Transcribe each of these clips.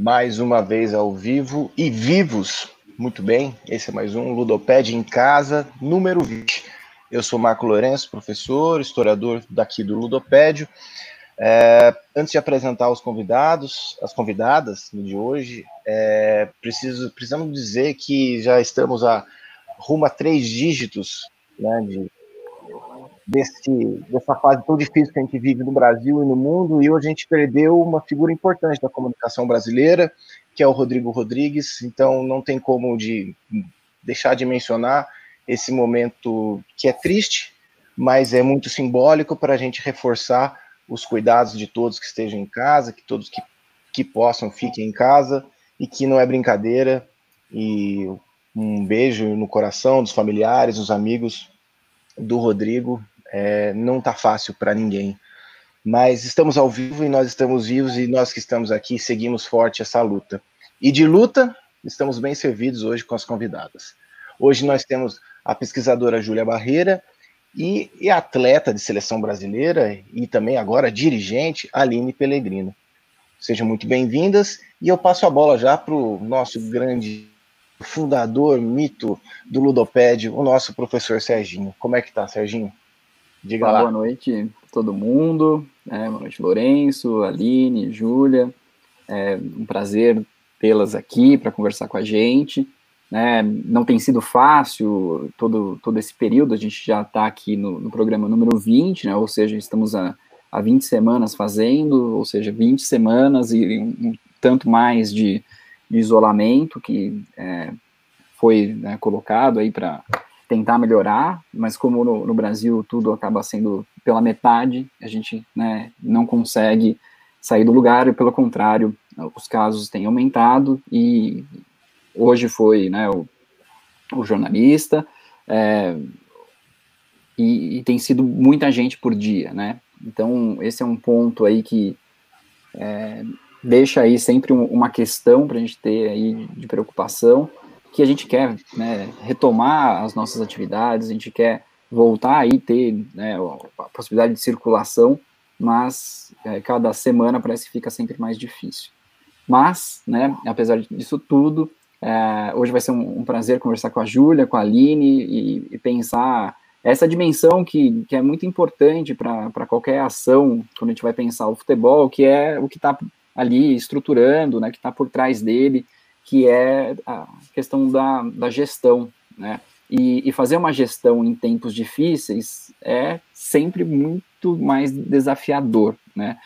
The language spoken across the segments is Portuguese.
mais uma vez ao vivo e vivos. Muito bem, esse é mais um Ludoped em Casa, número 20. Eu sou Marco Lourenço, professor, historiador daqui do Ludopédio. É, antes de apresentar os convidados, as convidadas de hoje, é, preciso, precisamos dizer que já estamos a rumo a três dígitos né, de, desse, dessa fase tão difícil que a gente vive no Brasil e no mundo, e hoje a gente perdeu uma figura importante da comunicação brasileira, que é o Rodrigo Rodrigues, então não tem como de deixar de mencionar esse momento que é triste, mas é muito simbólico para a gente reforçar os cuidados de todos que estejam em casa, que todos que, que possam fiquem em casa, e que não é brincadeira, e um beijo no coração dos familiares, dos amigos do Rodrigo, é, não tá fácil para ninguém. Mas estamos ao vivo e nós estamos vivos e nós que estamos aqui seguimos forte essa luta. E de luta, estamos bem servidos hoje com as convidadas. Hoje nós temos a pesquisadora Júlia Barreira e, e, atleta de seleção brasileira e também agora dirigente Aline Pellegrino. Sejam muito bem-vindas e eu passo a bola já para o nosso grande fundador, mito do Ludopédio, o nosso professor Serginho. Como é que tá, Serginho? Diga Boa lá. Boa noite todo mundo. É, boa noite, Lourenço, Aline, Júlia. É um prazer tê-las aqui para conversar com a gente. Né? Não tem sido fácil todo, todo esse período, a gente já está aqui no, no, programa número 20, né? ou seja, estamos há, há 20 semanas fazendo, ou seja, 20 semanas e um, um tanto mais de, de isolamento que é, foi né, colocado aí para tentar melhorar, mas como no, no, Brasil tudo acaba sendo pela metade, a gente né, não consegue sair do lugar e, pelo contrário, os casos têm aumentado e hoje foi né, o, o jornalista é, e, e, tem sido muita gente por dia, né? Então, esse é um ponto aí que é, deixa aí sempre um, uma questão para a gente ter aí de preocupação, que a gente quer né, retomar as nossas atividades, a gente quer voltar aí ter né, a possibilidade de circulação, mas é, cada semana parece que fica sempre mais difícil. Mas, né, apesar disso tudo, é, hoje vai ser um, um, prazer conversar com a Júlia, com a Aline e, e, pensar essa dimensão que, que é muito importante para qualquer ação, quando a gente vai pensar o futebol, que é o que está ali estruturando, né, que está por trás dele, que é a questão da, da gestão, né? E, e, fazer uma gestão em tempos difíceis é sempre muito mais desafiador, né?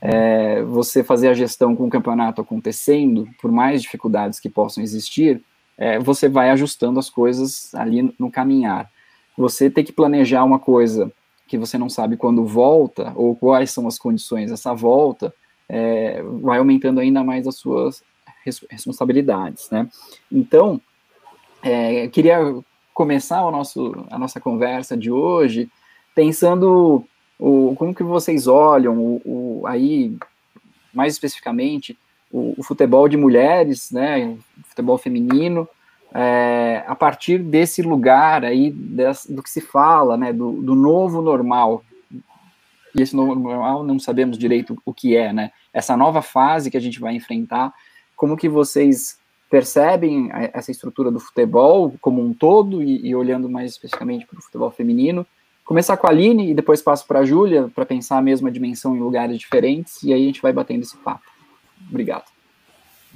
É, você fazer a gestão com o campeonato acontecendo, por mais dificuldades que possam existir, é, você vai ajustando as coisas ali no caminhar. Você ter que planejar uma coisa que você não sabe quando volta, ou quais são as condições dessa volta, é, vai aumentando ainda mais as suas responsabilidades, né? Então, é, queria começar o nosso, a nossa conversa de hoje pensando o, como que vocês olham o, o aí, mais especificamente, o, o, futebol de mulheres, né, futebol feminino, é, a partir desse lugar aí, desse, do que se fala, né, do, do novo normal, e esse novo normal não sabemos direito o que é, né, essa nova fase que a gente vai enfrentar, como que vocês percebem essa estrutura do futebol como um todo e, e olhando mais especificamente para o futebol feminino. Começar com a Aline e depois passo para a Júlia para pensar a mesma dimensão em lugares diferentes e aí a gente vai batendo esse papo. Obrigado.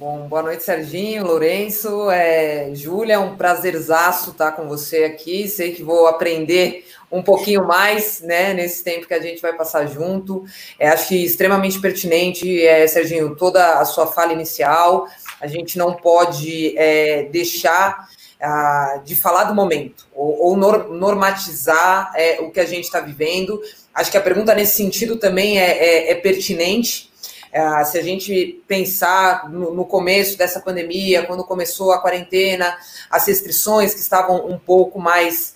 Bom, boa noite, Serginho, Lourenço, é, Júlia, um prazerzaço estar com você aqui. Sei que vou aprender um pouquinho mais, né, nesse tempo que a gente vai passar junto. É, acho extremamente pertinente, é, Serginho, toda a sua fala inicial. A gente não pode é, deixar ah, de falar do momento ou, ou normatizar é, o que a gente está vivendo. Acho que a pergunta nesse sentido também é, é, é pertinente é, se a gente pensar no, no, começo dessa pandemia, quando começou a quarentena, as restrições que estavam um pouco mais,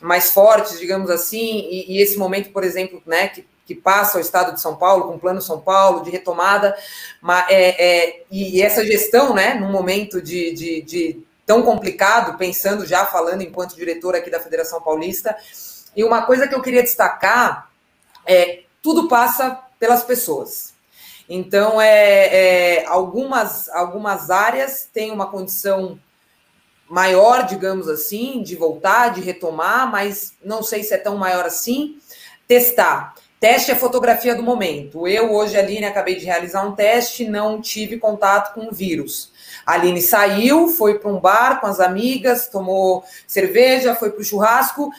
mais fortes, digamos assim, e, e esse momento, por exemplo, né, que, que passa o Estado de São Paulo, com o Plano São Paulo, de retomada, mas, é, é, e essa gestão, né, num momento de, de, de tão complicado, pensando já, falando enquanto diretor aqui da Federação Paulista, e uma coisa que eu queria destacar é tudo passa pelas pessoas. Então, é, é, algumas, algumas áreas têm uma condição maior, digamos assim, de voltar, de retomar, mas não sei se é tão maior assim. Testar. Teste é fotografia do momento. Eu, hoje, Aline, acabei de realizar um teste, não tive contato com o vírus. A Aline saiu, foi para um bar com as amigas, tomou cerveja, foi para o churrasco.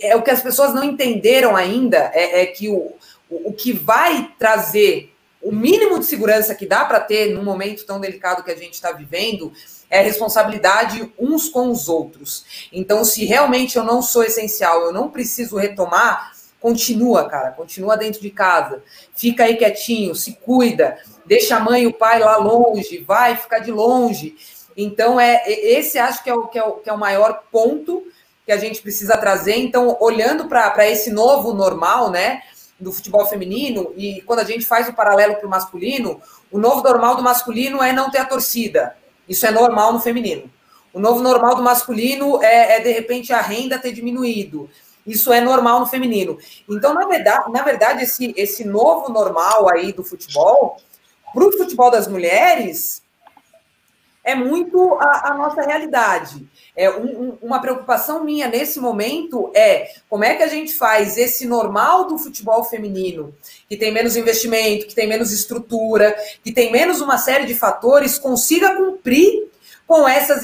É, o que as pessoas não entenderam ainda é, é que o, o, o que vai trazer o mínimo de segurança que dá para ter num momento tão delicado que a gente está vivendo é responsabilidade uns com os outros. Então, se realmente eu não sou essencial, eu não preciso retomar, continua, cara, continua dentro de casa, fica aí quietinho, se cuida, deixa a mãe e o pai lá longe, vai ficar de longe. Então, é esse acho que é o, que é o, que é o maior ponto que a gente precisa trazer. Então, olhando para esse novo normal, né? Do futebol feminino, e quando a gente faz o paralelo para o masculino, o novo normal do masculino é não ter a torcida. Isso é normal no feminino. O novo normal do masculino é, é de repente, a renda ter diminuído. Isso é normal no feminino. Então, na verdade, na verdade esse, esse novo normal aí do futebol, para o futebol das mulheres, é muito a, a nossa realidade. É, um, um, uma preocupação minha nesse momento é como é que a gente faz esse normal do futebol feminino, que tem menos investimento, que tem menos estrutura, que tem menos uma série de fatores, consiga cumprir com essas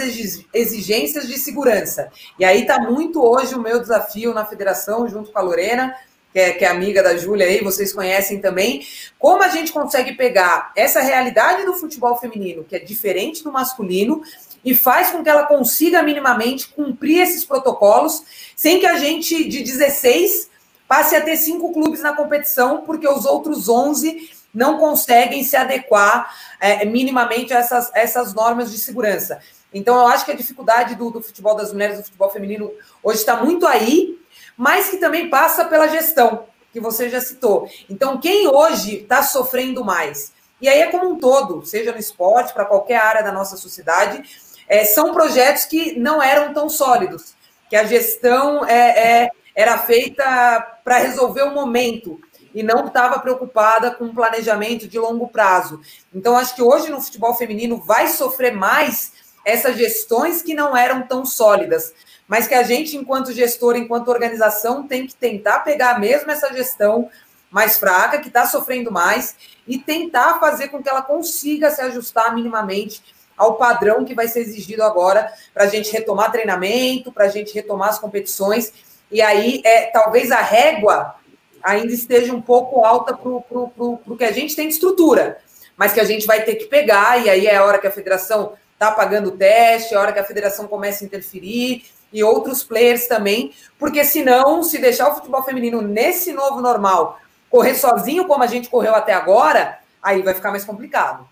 exigências de segurança. E aí está muito hoje o meu desafio na federação, junto com a Lorena, que é, que é amiga da Júlia aí, vocês conhecem também, como a gente consegue pegar essa realidade do futebol feminino, que é diferente do masculino, e faz com que ela consiga minimamente cumprir esses protocolos, sem que a gente, de 16, passe a ter cinco clubes na competição, porque os outros 11 não conseguem se adequar é, minimamente a essas, essas normas de segurança. Então, eu acho que a dificuldade do, do futebol das mulheres, do futebol feminino, hoje está muito aí, mas que também passa pela gestão, que você já citou. Então, quem hoje está sofrendo mais? E aí é como um todo, seja no esporte, para qualquer área da nossa sociedade, é, são projetos que não eram tão sólidos, que a gestão é, é era feita para resolver o momento e não estava preocupada com planejamento de longo prazo. Então, acho que hoje no futebol feminino vai sofrer mais essas gestões que não eram tão sólidas, mas que a gente, enquanto gestor, enquanto organização, tem que tentar pegar mesmo essa gestão mais fraca, que está sofrendo mais, e tentar fazer com que ela consiga se ajustar minimamente ao padrão que vai ser exigido agora para a gente retomar treinamento, para a gente retomar as competições. E aí, é, talvez a régua ainda esteja um pouco alta para o que a gente tem de estrutura, mas que a gente vai ter que pegar, e aí é a hora que a federação está pagando o teste, é a hora que a federação começa a interferir, e outros players também, porque senão, se deixar o futebol feminino nesse novo normal correr sozinho como a gente correu até agora, aí vai ficar mais complicado.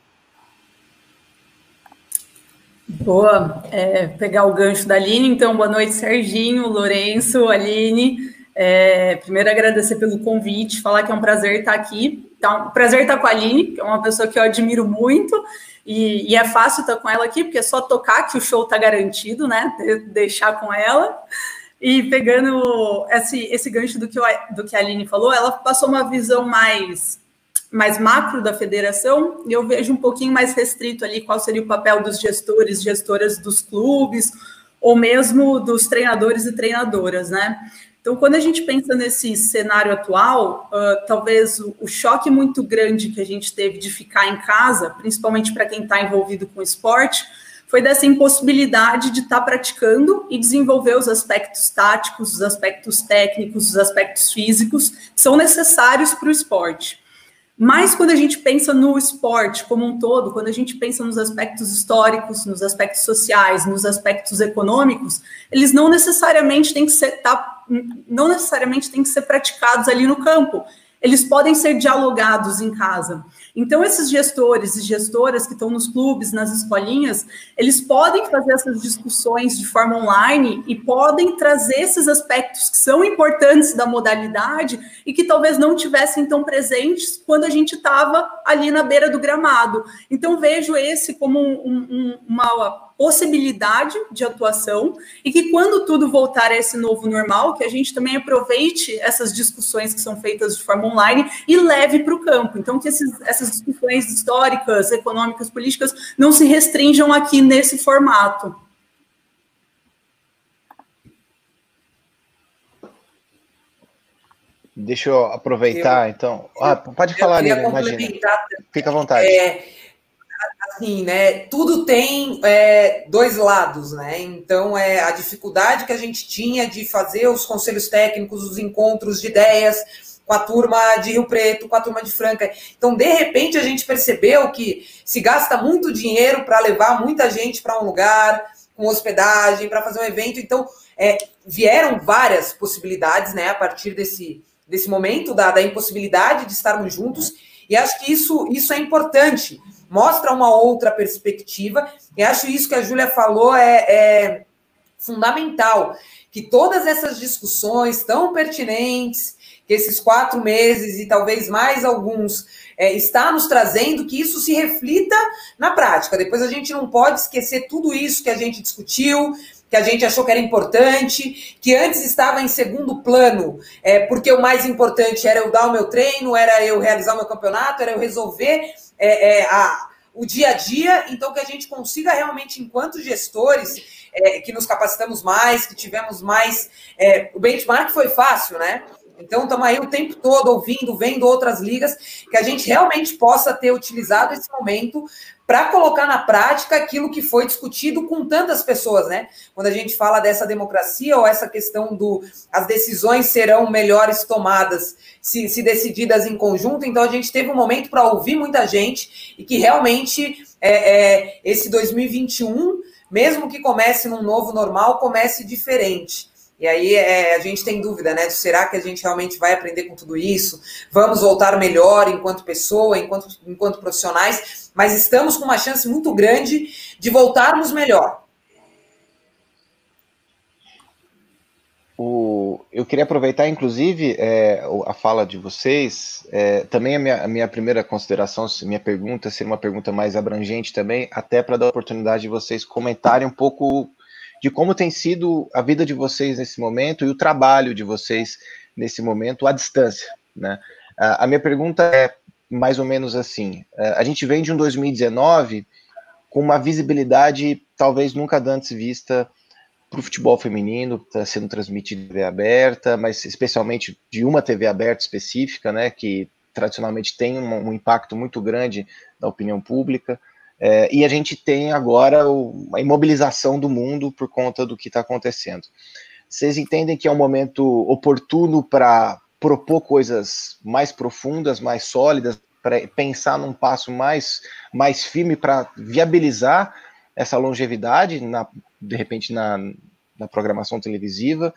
Boa, é, pegar o gancho da Aline, então, boa noite, Serginho, Lourenço, Aline. É, primeiro, agradecer pelo convite, falar que é um prazer estar aqui. Então, prazer estar com a Aline, que é uma pessoa que eu admiro muito, e, e é fácil estar com ela aqui, porque é só tocar que o show está garantido, né? De, deixar com ela. E pegando esse, esse gancho do que, eu, do que a Aline falou, ela passou uma visão mais mais macro da federação, e eu vejo um pouquinho mais restrito ali qual seria o papel dos gestores, gestoras dos clubes, ou mesmo dos treinadores e treinadoras, né? Então, quando a gente pensa nesse cenário atual, uh, talvez o, o, choque muito grande que a gente teve de ficar em casa, principalmente para quem está envolvido com esporte, foi dessa impossibilidade de estar tá praticando e desenvolver os aspectos táticos, os aspectos técnicos, os aspectos físicos que são necessários para o esporte. Mas quando a gente pensa no esporte como um todo, quando a gente pensa nos aspectos históricos, nos aspectos sociais, nos aspectos econômicos, eles não necessariamente têm que ser tá, não necessariamente têm que ser praticados ali no campo eles podem ser dialogados em casa. Então, esses gestores e gestoras que estão nos clubes, nas escolinhas, eles podem fazer essas discussões de forma online e podem trazer esses aspectos que são importantes da modalidade e que talvez não tivessem tão presentes quando a gente estava ali na beira do gramado. Então, vejo esse como um, um, uma possibilidade de atuação e que quando tudo voltar a esse novo normal, que a gente também aproveite essas discussões que são feitas de forma online e leve para o campo. Então, que esses, essas discussões históricas, econômicas, políticas não se restringam aqui nesse formato. Deixa eu aproveitar, eu, então. Ah, pode falar, Lívia, imagina. Fica à vontade. É, assim, né? Tudo tem é, dois lados, né? Então, é a dificuldade que a gente tinha de fazer os conselhos técnicos, os encontros de ideias com a turma de Rio Preto, com a turma de Franca. Então, de repente, a gente percebeu que se gasta muito dinheiro para levar muita gente para um lugar, com hospedagem, para fazer um evento. Então, é, vieram várias possibilidades, né? A partir desse desse momento da, da impossibilidade de estarmos juntos. E acho que isso, isso é importante, mostra uma outra perspectiva. E acho isso que a Júlia falou é, é fundamental. Que todas essas discussões tão pertinentes, que esses quatro meses e talvez mais alguns é, está nos trazendo, que isso se reflita na prática. Depois a gente não pode esquecer tudo isso que a gente discutiu, que a gente achou que era importante, que antes estava em segundo plano, é, porque o mais importante era eu dar o meu treino, era eu realizar o meu campeonato, era eu resolver é, é, a, o dia a dia, então que a gente consiga realmente, enquanto gestores, é, que nos capacitamos mais, que tivemos mais. É, o benchmark foi fácil, né? Então, estamos aí o tempo todo ouvindo, vendo outras ligas, que a gente realmente possa ter utilizado esse momento para colocar na prática aquilo que foi discutido com tantas pessoas, né? Quando a gente fala dessa democracia ou essa questão do as decisões serão melhores tomadas se, se decididas em conjunto, então a gente teve um momento para ouvir muita gente e que realmente é, é, esse 2021, mesmo que comece num novo normal, comece diferente. E aí é, a gente tem dúvida, né? De será que a gente realmente vai aprender com tudo isso? Vamos voltar melhor enquanto pessoa, enquanto, enquanto profissionais, mas estamos com uma chance muito grande de voltarmos melhor. O, eu queria aproveitar, inclusive, é, a fala de vocês. É, também a minha, a minha, primeira consideração, minha pergunta, seria uma pergunta mais abrangente também, até para dar a oportunidade de vocês comentarem um pouco de como tem sido a vida de vocês nesse momento e o trabalho de vocês nesse momento à distância, né? A minha pergunta é mais ou menos assim: a gente vem de um 2019 com uma visibilidade talvez nunca antes vista para o futebol feminino, está sendo transmitido em TV aberta, mas especialmente de uma TV aberta específica, né, que tradicionalmente tem um, um impacto muito grande na opinião pública. É, e a gente tem agora o, a imobilização do mundo por conta do que está acontecendo. Vocês entendem que é um momento oportuno para propor coisas mais profundas, mais sólidas, para pensar num passo mais, mais firme para viabilizar essa longevidade, na, de repente, na, na programação televisiva,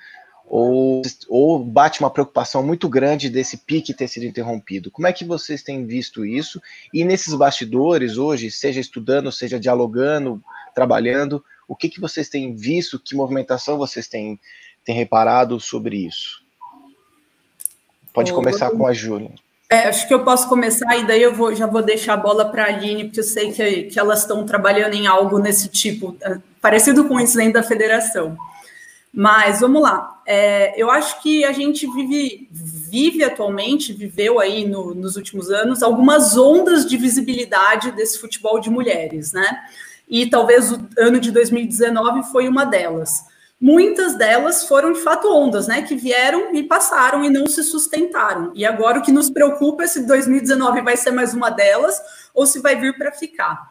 ou, ou bate uma preocupação muito grande desse pique ter sido interrompido. Como é que vocês têm visto isso? E nesses bastidores hoje, seja estudando, seja dialogando, trabalhando, o que, que vocês têm visto, que movimentação vocês têm, têm reparado sobre isso? Pode começar com a Júlia. É, acho que eu posso começar e daí eu vou, já vou deixar a bola para a Aline, porque eu sei que, que elas estão trabalhando em algo nesse tipo, é, parecido com isso dentro da federação. Mas vamos lá. É, eu acho que a gente vive, vive atualmente, viveu aí no, nos últimos anos, algumas ondas de visibilidade desse futebol de mulheres, né? E talvez o ano de 2019 foi uma delas. Muitas delas foram de fato ondas, né? Que vieram e passaram e não se sustentaram. E agora o que nos preocupa é se 2019 vai ser mais uma delas ou se vai vir para ficar.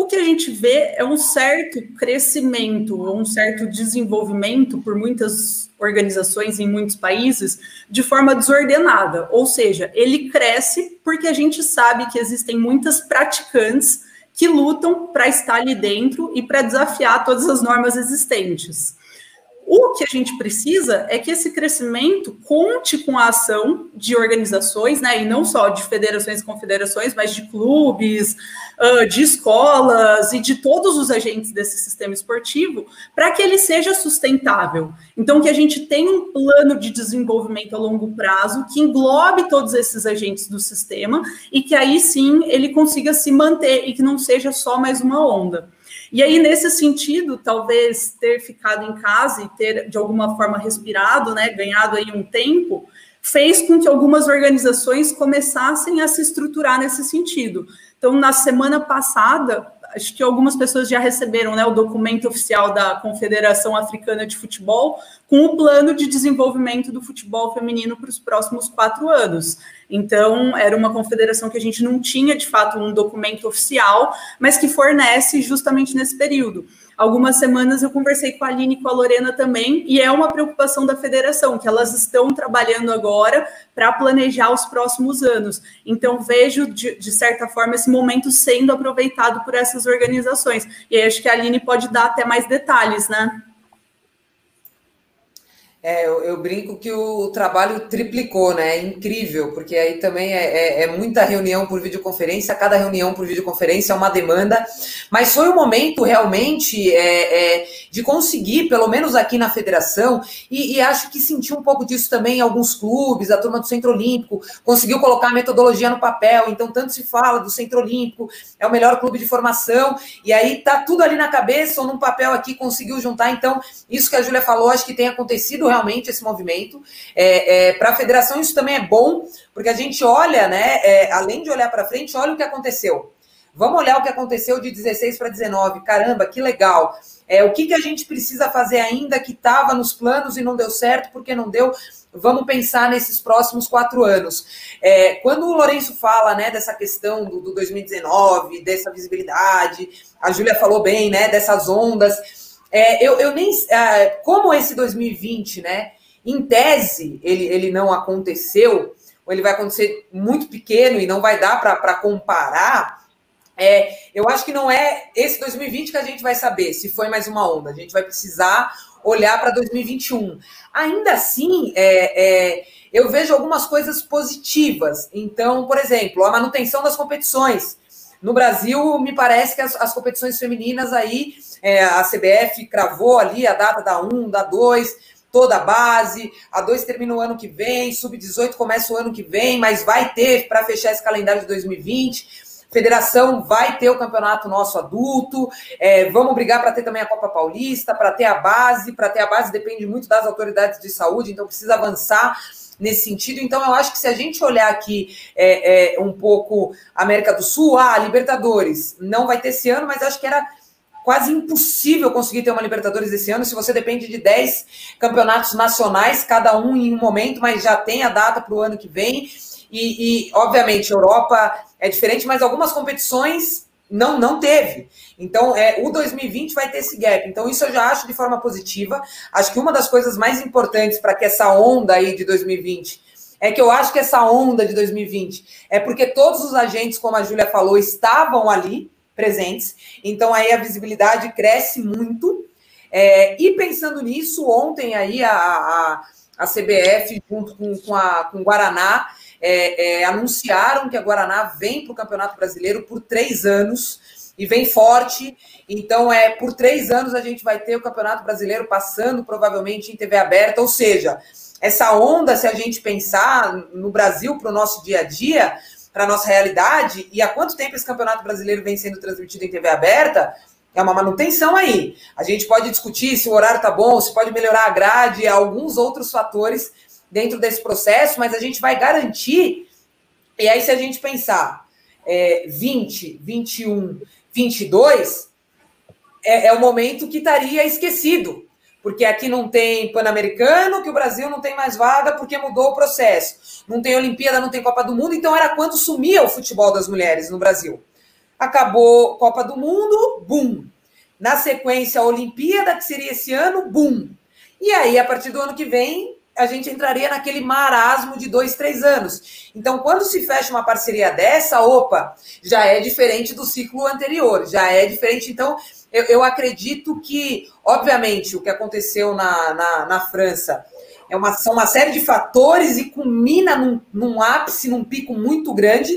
O que a gente vê é um certo crescimento, um certo desenvolvimento por muitas organizações em muitos países de forma desordenada, ou seja, ele cresce porque a gente sabe que existem muitas praticantes que lutam para estar ali dentro e para desafiar todas as normas existentes. O que a gente precisa é que esse crescimento conte com a ação de organizações, né, e não só de federações e confederações, mas de clubes, de escolas e de todos os agentes desse sistema esportivo, para que ele seja sustentável. Então, que a gente tenha um plano de desenvolvimento a longo prazo que englobe todos esses agentes do sistema e que aí sim ele consiga se manter e que não seja só mais uma onda. E aí, nesse sentido, talvez ter ficado em casa e ter, de alguma forma, respirado, né, ganhado aí um tempo, fez com que algumas organizações começassem a se estruturar nesse sentido. Então, na semana passada, acho que algumas pessoas já receberam né, o documento oficial da Confederação Africana de Futebol com o plano de desenvolvimento do futebol feminino para os próximos quatro anos. Então, era uma confederação que a gente não tinha, de fato, um documento oficial, mas que fornece justamente nesse período algumas semanas eu conversei com a Aline e com a Lorena também, e é uma preocupação da federação, que elas estão trabalhando agora para planejar os próximos anos. Então, vejo, de, de, certa forma, esse momento sendo aproveitado por essas organizações. E aí, acho que a Aline pode dar até mais detalhes, né? É, eu, eu, brinco que o trabalho triplicou, né? É incrível, porque aí também é, é, é, muita reunião por videoconferência, cada reunião por videoconferência é uma demanda, mas foi o um momento realmente é, é, de conseguir, pelo menos aqui na federação, e, e, acho que senti um pouco disso também em alguns clubes, a turma do Centro Olímpico conseguiu colocar a metodologia no papel, então tanto se fala do Centro Olímpico, é o melhor clube de formação, e aí tá tudo ali na cabeça ou num papel aqui, conseguiu juntar, então isso que a Júlia falou, acho que tem acontecido realmente esse movimento. É, é, para a federação, isso também é bom, porque a gente olha, né? É, além de olhar para frente, olha o que aconteceu. Vamos olhar o que aconteceu de 16 para 19. Caramba, que legal. É, o que, que a gente precisa fazer ainda que estava nos planos e não deu certo, porque não deu? Vamos pensar nesses próximos quatro anos. É, quando o Lourenço fala né, dessa questão do, do 2019, dessa visibilidade, a Júlia falou bem, né, dessas ondas. É, eu, eu nem. É, como esse 2020, né? Em tese, ele, ele não aconteceu, ou ele vai acontecer muito pequeno e não vai dar para comparar. É, eu acho que não é esse 2020 que a gente vai saber se foi mais uma onda. A gente vai precisar olhar para 2021. Ainda assim, é, é, eu vejo algumas coisas positivas. Então, por exemplo, a manutenção das competições. No Brasil, me parece que as, as competições femininas aí é, a CBF cravou ali a data da 1, da 2, toda a base. A 2 termina o ano que vem, sub-18 começa o ano que vem, mas vai ter para fechar esse calendário de 2020. Federação vai ter o campeonato nosso adulto. É, vamos brigar para ter também a Copa Paulista, para ter a base. Para ter a base depende muito das autoridades de saúde, então precisa avançar nesse sentido. Então, eu acho que se a gente olhar aqui é, é, um pouco América do Sul, ah, Libertadores, não vai ter esse ano, mas acho que era quase impossível conseguir ter uma Libertadores esse ano se você depende de 10 campeonatos nacionais, cada um em um momento, mas já tem a data para o ano que vem. E, e, obviamente, Europa é diferente, mas algumas competições não não teve. Então, é, o 2020 vai ter esse gap. Então, isso eu já acho de forma positiva. Acho que uma das coisas mais importantes para que essa onda aí de 2020 é que eu acho que essa onda de 2020 é porque todos os agentes, como a Júlia falou, estavam ali presentes. Então aí a visibilidade cresce muito. É, e pensando nisso, ontem aí a, a, a CBF, junto com, com, a, com o Guaraná, é, é, anunciaram que a Guaraná vem para o Campeonato Brasileiro por três anos e vem forte. Então, é por três anos a gente vai ter o Campeonato Brasileiro passando provavelmente em TV aberta. Ou seja, essa onda, se a gente pensar no Brasil para o nosso dia a dia, para nossa realidade e há quanto tempo esse campeonato brasileiro vem sendo transmitido em TV aberta, é uma manutenção aí. A gente pode discutir se o horário tá bom, se pode melhorar a grade, alguns outros fatores dentro desse processo, mas a gente vai garantir. E aí, se a gente pensar é, 20, 21, 22, é, é o momento que estaria esquecido porque aqui não tem Pan-Americano, que o Brasil não tem mais vaga porque mudou o processo. Não tem Olimpíada, não tem Copa do Mundo, então era quando sumia o futebol das mulheres no Brasil. Acabou Copa do Mundo, bum. Na sequência, a Olimpíada, que seria esse ano, bum. E aí, a partir do ano que vem, a gente entraria naquele marasmo de dois, três anos. Então, quando se fecha uma parceria dessa, opa, já é diferente do ciclo anterior, já é diferente. Então, eu, eu acredito que, obviamente, o que aconteceu na, na, na França é uma, são uma série de fatores e culmina num, num, ápice, num pico muito grande,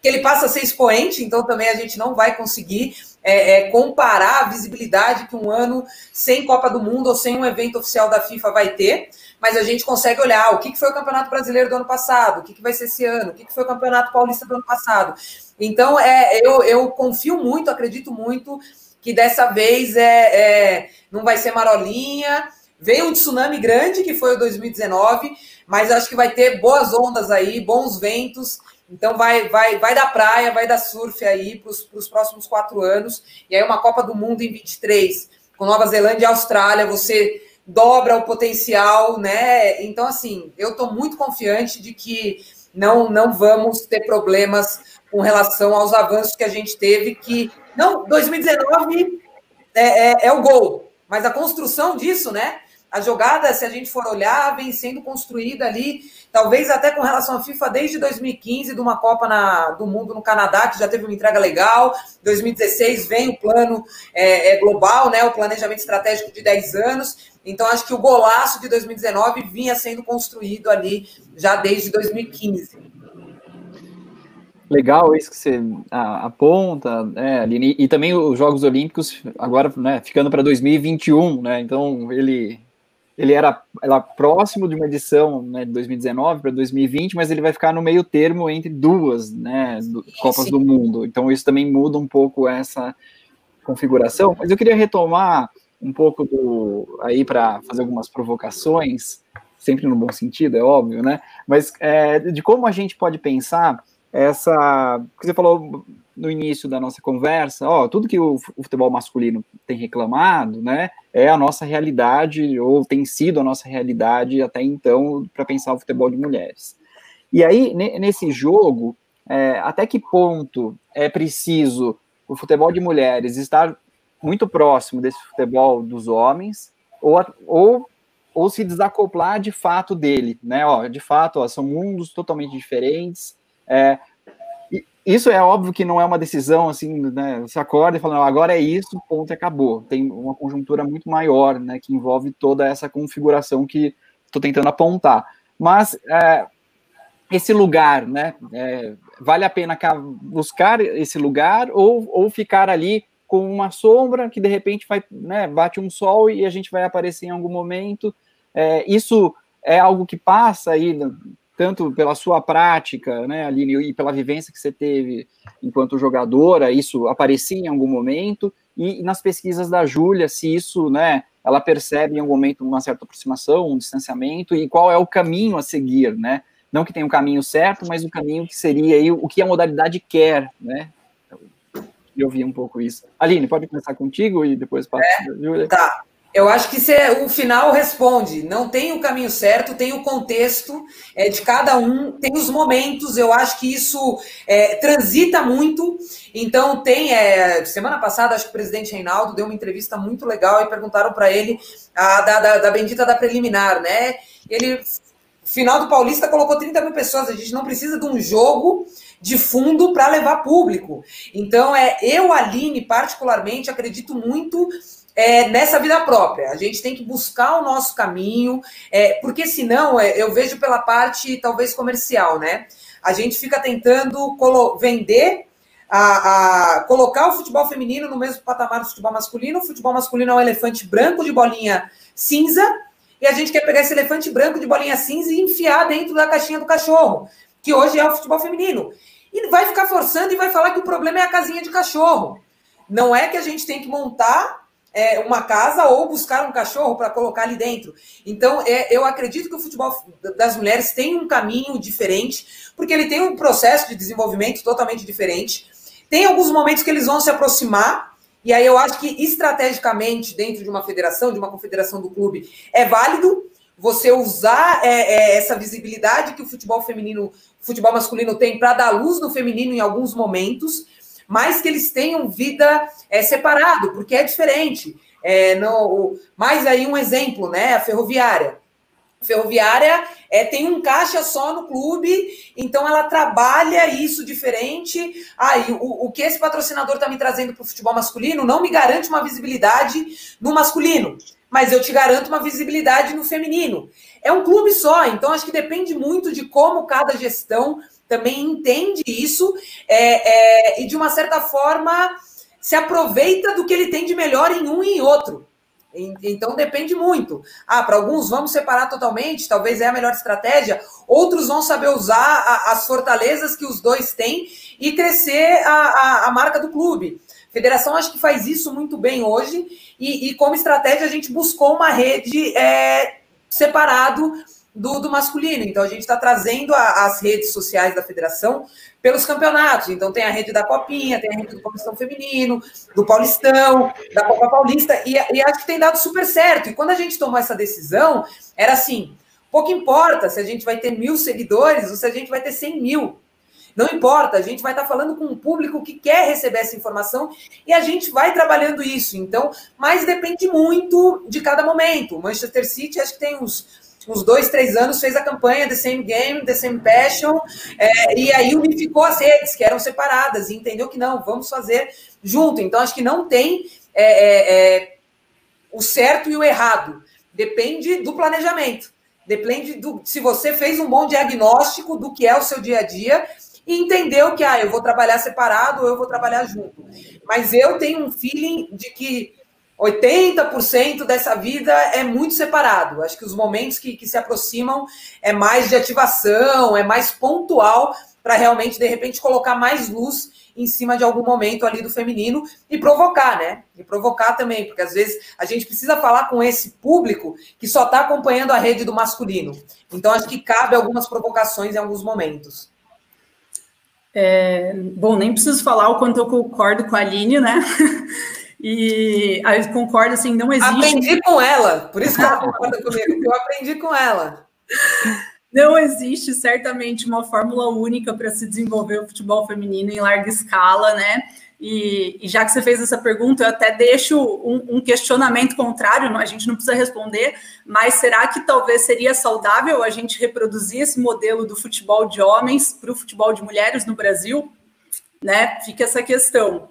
que ele passa a ser expoente, então também a gente não vai conseguir é, é, comparar a visibilidade que um ano sem Copa do Mundo ou sem um evento oficial da FIFA vai ter, mas a gente consegue olhar o que, foi o Campeonato Brasileiro do ano passado, o que, que vai ser esse ano, o que, que foi o Campeonato Paulista do ano passado. Então, é, eu, eu confio muito, acredito muito que dessa vez é, é não vai ser marolinha. Veio um tsunami grande, que foi o 2019, mas acho que vai ter boas ondas aí, bons ventos. Então vai, vai, vai da praia, vai da surf aí para os próximos quatro anos. E aí uma Copa do Mundo em 23, com Nova Zelândia e Austrália, você dobra o potencial, né? Então, assim, eu estou muito confiante de que não, não vamos ter problemas com relação aos avanços que a gente teve, que não 2019 é, é, é o gol, mas a construção disso, né? A jogada, se a gente for olhar, vem sendo construída ali, talvez até com relação à FIFA desde 2015, de uma Copa na, do Mundo no Canadá, que já teve uma entrega legal. 2016 vem o plano é, é, global, né, o planejamento estratégico de 10 anos. Então, acho que o golaço de 2019 vinha sendo construído ali já desde 2015. Legal isso que você aponta, né, Aline? E, também os Jogos Olímpicos, agora né, ficando para 2021, né? Então, ele ele era, era próximo de uma edição né, de 2019 para 2020, mas ele vai ficar no meio termo entre duas né, do, Copas Sim. do Mundo. Então isso também muda um pouco essa configuração. Mas eu queria retomar um pouco do aí para fazer algumas provocações, sempre no bom sentido, é óbvio, né? Mas é, de como a gente pode pensar essa. Você falou no início da nossa conversa, ó, tudo que o, futebol masculino tem reclamado, né, é a nossa realidade, ou tem sido a nossa realidade até então, para pensar o futebol de mulheres. E aí, nesse jogo, é, até que ponto é preciso o futebol de mulheres estar muito próximo desse futebol dos homens, ou, ou, ou se desacoplar de fato dele, né? Ó, de fato, ó, são mundos totalmente diferentes. É, isso é óbvio que não é uma decisão assim, né? Você acorda e fala, agora é isso, ponto, acabou. Tem uma conjuntura muito maior, né? Que envolve toda essa configuração que estou tentando apontar. Mas é, esse lugar, né? É, vale a pena buscar esse lugar ou, ou ficar ali com uma sombra que de repente vai, né, bate um sol e a gente vai aparecer em algum momento. É, isso é algo que passa aí tanto pela sua prática, né, Aline, e pela vivência que você teve enquanto jogadora, isso aparecia em algum momento, e, nas pesquisas da Júlia, se isso, né, ela percebe em algum momento uma certa aproximação, um distanciamento, e qual é o caminho a seguir, né, não que tenha um caminho certo, mas o caminho que seria aí, o que a modalidade quer, né, eu ouvi um pouco isso. Aline, pode começar contigo e depois passa é, Júlia. Tá, eu acho que cê, o final responde. Não tem o caminho certo, tem o contexto é, de cada um, tem os momentos. Eu acho que isso é, transita muito. Então, tem. É, semana passada, acho que o presidente Reinaldo deu uma entrevista muito legal e perguntaram para ele a, da, da, da, bendita da preliminar, né? Ele, final do Paulista, colocou 30 mil pessoas. A gente não precisa de um jogo de fundo para levar público. Então, é, eu, Aline, particularmente, acredito muito é, nessa vida própria. A gente tem que buscar o nosso caminho, é, porque senão é, eu vejo pela parte talvez comercial, né? A gente fica tentando vender, a, a, colocar o futebol feminino no mesmo patamar do futebol masculino. O futebol masculino é um elefante branco de bolinha cinza, e a gente quer pegar esse elefante branco de bolinha cinza e enfiar dentro da caixinha do cachorro, que hoje é o futebol feminino. E vai ficar forçando e vai falar que o problema é a casinha de cachorro. Não é que a gente tem que montar é, uma casa ou buscar um cachorro para colocar ali dentro. Então, é, eu acredito que o futebol das mulheres tem um caminho diferente, porque ele tem um processo de desenvolvimento totalmente diferente. Tem alguns momentos que eles vão se aproximar, e aí eu acho que estrategicamente, dentro de uma federação, de uma confederação do clube, é válido você usar é, é, essa visibilidade que o futebol feminino, o futebol masculino tem para dar luz no feminino em alguns momentos mas que eles tenham vida é, separado, porque é diferente. É, no, mais aí um exemplo, né? A ferroviária. A ferroviária é, tem um caixa só no clube, então ela trabalha isso diferente. Aí, ah, o, o que esse patrocinador está me trazendo para o futebol masculino não me garante uma visibilidade no masculino, mas eu te garanto uma visibilidade no feminino. É um clube só, então acho que depende muito de como cada gestão também entende isso é, é, e, de uma certa forma, se aproveita do que ele tem de melhor em um e em outro. Então depende muito. Ah, para alguns vamos separar totalmente, talvez é a melhor estratégia. Outros vão saber usar a, as fortalezas que os dois têm e crescer a, a, a marca do clube. A federação acho que faz isso muito bem hoje, e, e como estratégia a gente buscou uma rede é, separado do, do, masculino. Então a gente está trazendo a, as redes sociais da federação pelos campeonatos. Então tem a rede da Copinha, tem a rede do Paulistão Feminino, do Paulistão, da Copa Paulista, e, e acho que tem dado super certo. E quando a gente tomou essa decisão, era assim: pouco importa se a gente vai ter mil seguidores ou se a gente vai ter cem mil. Não importa, a gente vai estar falando com um público que quer receber essa informação e a gente vai trabalhando isso. Então, mas depende muito de cada momento. O Manchester City acho que tem uns uns dois, três anos, fez a campanha The Same Game, The Same Passion, é, e aí unificou as redes, que eram separadas, e entendeu que não, vamos fazer junto. Então, acho que não tem é, é, é o certo e o errado. Depende do planejamento. Depende do se você fez um bom diagnóstico do que é o seu dia a dia e entendeu que ah, eu vou trabalhar separado ou eu vou trabalhar junto. Mas eu tenho um feeling de que 80% dessa vida é muito separado. Acho que os momentos que, que se aproximam é mais de ativação, é mais pontual para realmente, de repente, colocar mais luz em cima de algum momento ali do feminino e provocar, né? E provocar também, porque às vezes a gente precisa falar com esse público que só está acompanhando a rede do masculino. Então, acho que cabe algumas provocações em alguns momentos. É, bom, nem preciso falar o quanto eu concordo com a Aline, né? E aí eu concordo, assim, não existe. Aprendi com ela, por isso que ela concorda comigo, eu aprendi com ela. Não existe certamente uma fórmula única para se desenvolver o futebol feminino em larga escala, né? E, e, já que você fez essa pergunta, eu até deixo um, um, questionamento contrário, a gente não precisa responder, mas será que talvez seria saudável a gente reproduzir esse modelo do futebol de homens para o futebol de mulheres no Brasil? Né? Fica essa questão.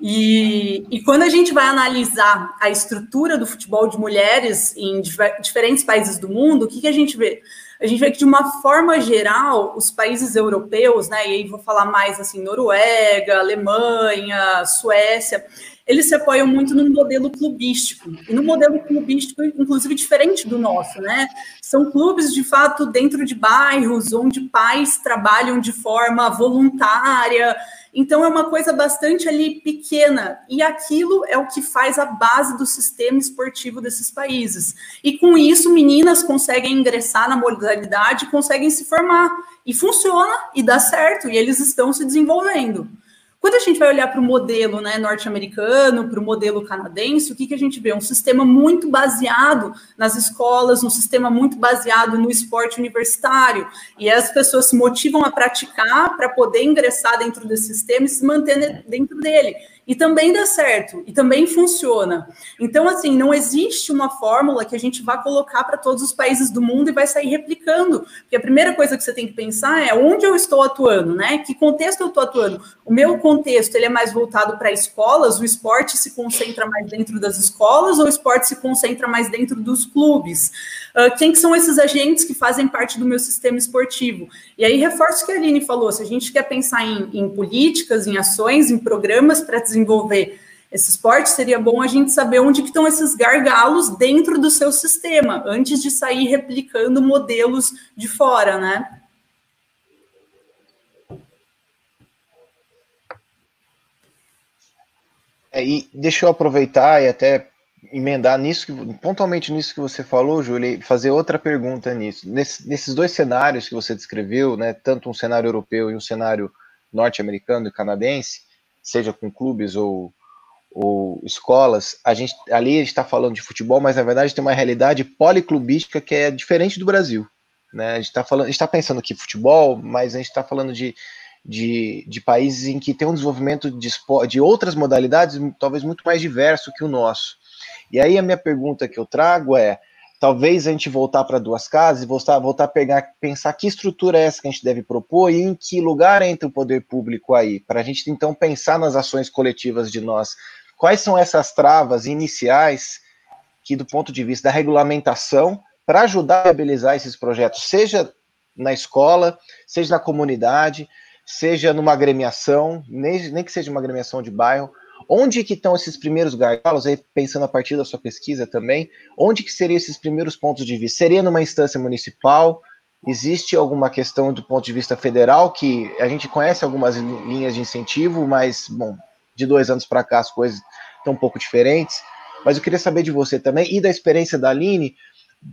E, e, quando a gente vai analisar a estrutura do futebol de mulheres em diferentes países do mundo, o que, que a gente vê? A gente vê que, de uma forma geral, os países europeus, né, e aí vou falar mais assim, Noruega, Alemanha, Suécia, eles se apoiam muito no modelo clubístico, e no modelo clubístico, inclusive, diferente do nosso, né? São clubes, de fato, dentro de bairros, onde pais trabalham de forma voluntária, então é uma coisa bastante ali pequena e aquilo é o que faz a base do sistema esportivo desses países. E com isso meninas conseguem ingressar na modalidade, conseguem se formar e funciona e dá certo e eles estão se desenvolvendo. Quando a gente vai olhar para o modelo né, norte-americano, para o modelo canadense, o que, que a gente vê? Um sistema muito baseado nas escolas, um sistema muito baseado no esporte universitário. E as pessoas se motivam a praticar para poder ingressar dentro desse sistema e se manter dentro dele e também dá certo, e também funciona. Então, assim, não existe uma fórmula que a gente vá colocar para todos os países do mundo e vai sair replicando. Porque a primeira coisa que você tem que pensar é onde eu estou atuando, né? Que contexto eu estou atuando? O meu contexto ele é mais voltado para escolas, o esporte se concentra mais dentro das escolas ou o esporte se concentra mais dentro dos clubes? Uh, quem que são esses agentes que fazem parte do meu sistema esportivo? E aí reforço o que a Aline falou: se a gente quer pensar em, em políticas, em ações, em programas para desenvolver esse esporte, seria bom a gente saber onde estão esses gargalos dentro do seu sistema, antes de sair replicando modelos de fora, né? É, e deixa eu aproveitar e até emendar nisso, que, pontualmente nisso que você falou, Júlia, e fazer outra pergunta nisso. Nesse, nesses dois cenários que você descreveu, né, tanto um cenário europeu e um cenário norte-americano e canadense, seja com clubes ou, ou escolas, a gente ali está falando de futebol, mas na verdade tem uma realidade policlubística que é diferente do Brasil. Né? A gente está está pensando aqui futebol, mas a gente está falando de, de, de, países em que tem um desenvolvimento de, de outras modalidades, talvez muito mais diverso que o nosso. E aí a minha pergunta que eu trago é: talvez a gente voltar para duas casas e voltar, voltar a pegar, pensar que estrutura é essa que a gente deve propor e em que lugar entra o poder público aí, para a gente então pensar nas ações coletivas de nós. Quais são essas travas iniciais que, do ponto de vista da regulamentação, para ajudar a viabilizar esses projetos, seja na escola, seja na comunidade, seja numa agremiação, nem, nem que seja uma agremiação de bairro, Onde que estão esses primeiros gargalos, aí pensando a partir da sua pesquisa também, onde que seriam esses primeiros pontos de vista? Seria numa instância municipal? Existe alguma questão do ponto de vista federal que a gente conhece algumas linhas de incentivo, mas, bom, de dois anos para cá as coisas estão um pouco diferentes, mas eu queria saber de você também e da experiência da Aline,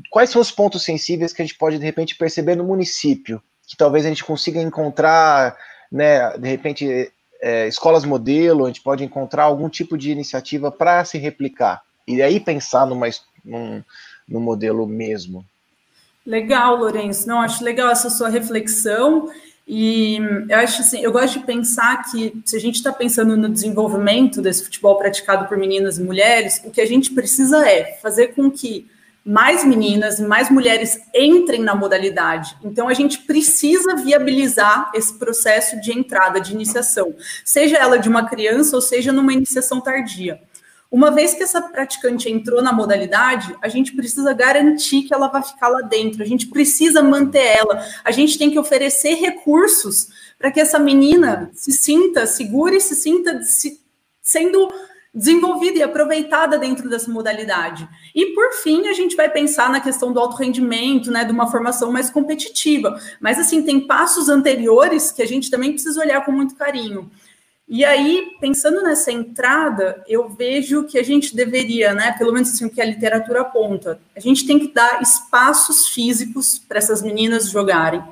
quais são os pontos sensíveis que a gente pode de repente perceber no município, que talvez a gente consiga encontrar, né, de repente é, escolas modelo, a gente pode encontrar algum tipo de iniciativa para se replicar e aí pensar numa, num, num modelo mesmo. Legal, Lourenço. Não, acho legal essa sua reflexão. E eu acho assim, eu gosto de pensar que se a gente está pensando no desenvolvimento desse futebol praticado por meninas e mulheres, o que a gente precisa é fazer com que mais meninas e mais mulheres entrem na modalidade. Então a gente precisa viabilizar esse processo de entrada, de iniciação, seja ela de uma criança ou seja numa iniciação tardia. Uma vez que essa praticante entrou na modalidade, a gente precisa garantir que ela vai ficar lá dentro, a gente precisa manter ela, a gente tem que oferecer recursos para que essa menina se sinta segura e se sinta se, sendo desenvolvida e aproveitada dentro dessa modalidade. E por fim, a gente vai pensar na questão do alto rendimento, né, de uma formação mais competitiva. Mas assim, tem passos anteriores que a gente também precisa olhar com muito carinho. E aí, pensando nessa entrada, eu vejo que a gente deveria, né, pelo menos assim o que a literatura aponta, a gente tem que dar espaços físicos para essas meninas jogarem.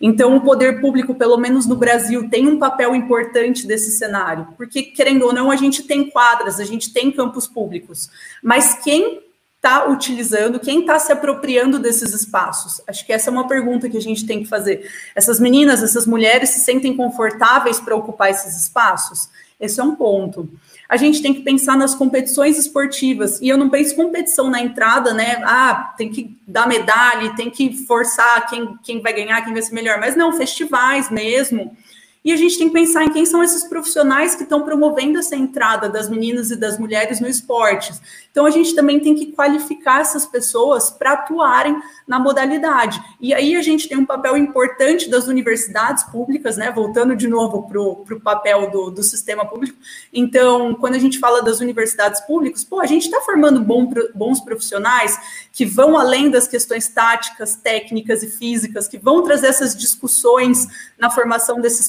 Então, o poder público, pelo menos no Brasil, tem um papel importante desse cenário, porque, querendo ou não, a gente tem quadras, a gente tem campos públicos, mas quem está utilizando, quem está se apropriando desses espaços? Acho que essa é uma pergunta que a gente tem que fazer. Essas meninas, essas mulheres se sentem confortáveis para ocupar esses espaços? Esse é um ponto. A gente tem que pensar nas competições esportivas, e eu não penso competição na entrada, né? Ah, tem que dar medalha, tem que forçar quem, quem vai ganhar, quem vai ser melhor, mas não, festivais mesmo. E a gente tem que pensar em quem são esses profissionais que estão promovendo essa entrada das meninas e das mulheres no esporte. Então, a gente também tem que qualificar essas pessoas para atuarem na modalidade. E aí a gente tem um papel importante das universidades públicas, né? Voltando de novo para o papel do, do sistema público. Então, quando a gente fala das universidades públicas, pô, a gente está formando bom, bons profissionais que vão além das questões táticas, técnicas e físicas, que vão trazer essas discussões na formação desses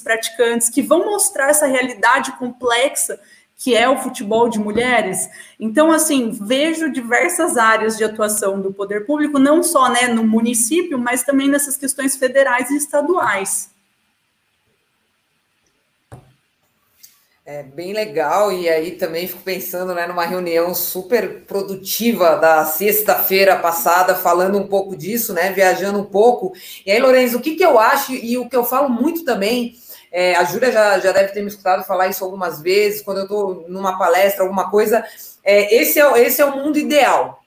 que vão mostrar essa realidade complexa que é o futebol de mulheres. Então, assim, vejo diversas áreas de atuação do poder público, não só né, no município, mas também nessas questões federais e estaduais. É bem legal, e aí também fico pensando né, numa reunião super produtiva da sexta-feira passada, falando um pouco disso, né? Viajando um pouco. E aí, Lourenço, o que, que eu acho, e o que eu falo muito também é, a Júlia já, já deve ter me escutado falar isso algumas vezes, quando eu estou numa palestra, alguma coisa. É, esse, é, esse é o mundo ideal.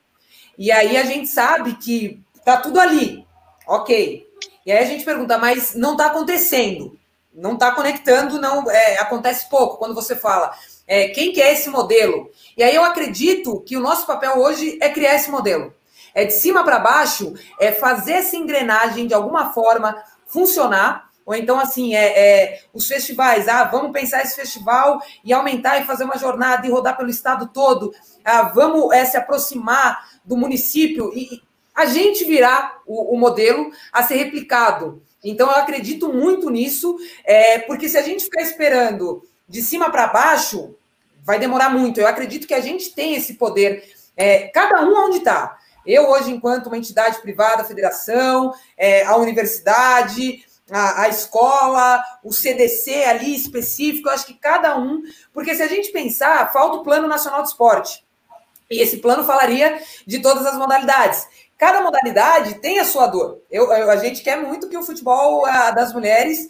E aí a gente sabe que tá tudo ali, ok. E aí a gente pergunta, mas não está acontecendo, não está conectando, não é, acontece pouco quando você fala. É, quem que é esse modelo? E aí eu acredito que o nosso papel hoje é criar esse modelo. É de cima para baixo, é fazer essa engrenagem de alguma forma funcionar ou então, assim, é, é, os festivais, ah, vamos pensar esse festival e aumentar e fazer uma jornada e rodar pelo estado todo, ah, vamos é, se aproximar do município e a gente virar o, o modelo a ser replicado. Então, eu acredito muito nisso, é, porque se a gente ficar esperando de cima para baixo, vai demorar muito. Eu acredito que a gente tem esse poder, é, cada um onde está. Eu, hoje, enquanto uma entidade privada, a federação, é, a universidade, a, a, escola, o CDC ali específico, eu acho que cada um, porque se a gente pensar, falta o Plano Nacional de Esporte. E esse plano falaria de todas as modalidades. Cada modalidade tem a sua dor. Eu, eu a gente quer muito que o futebol a, das mulheres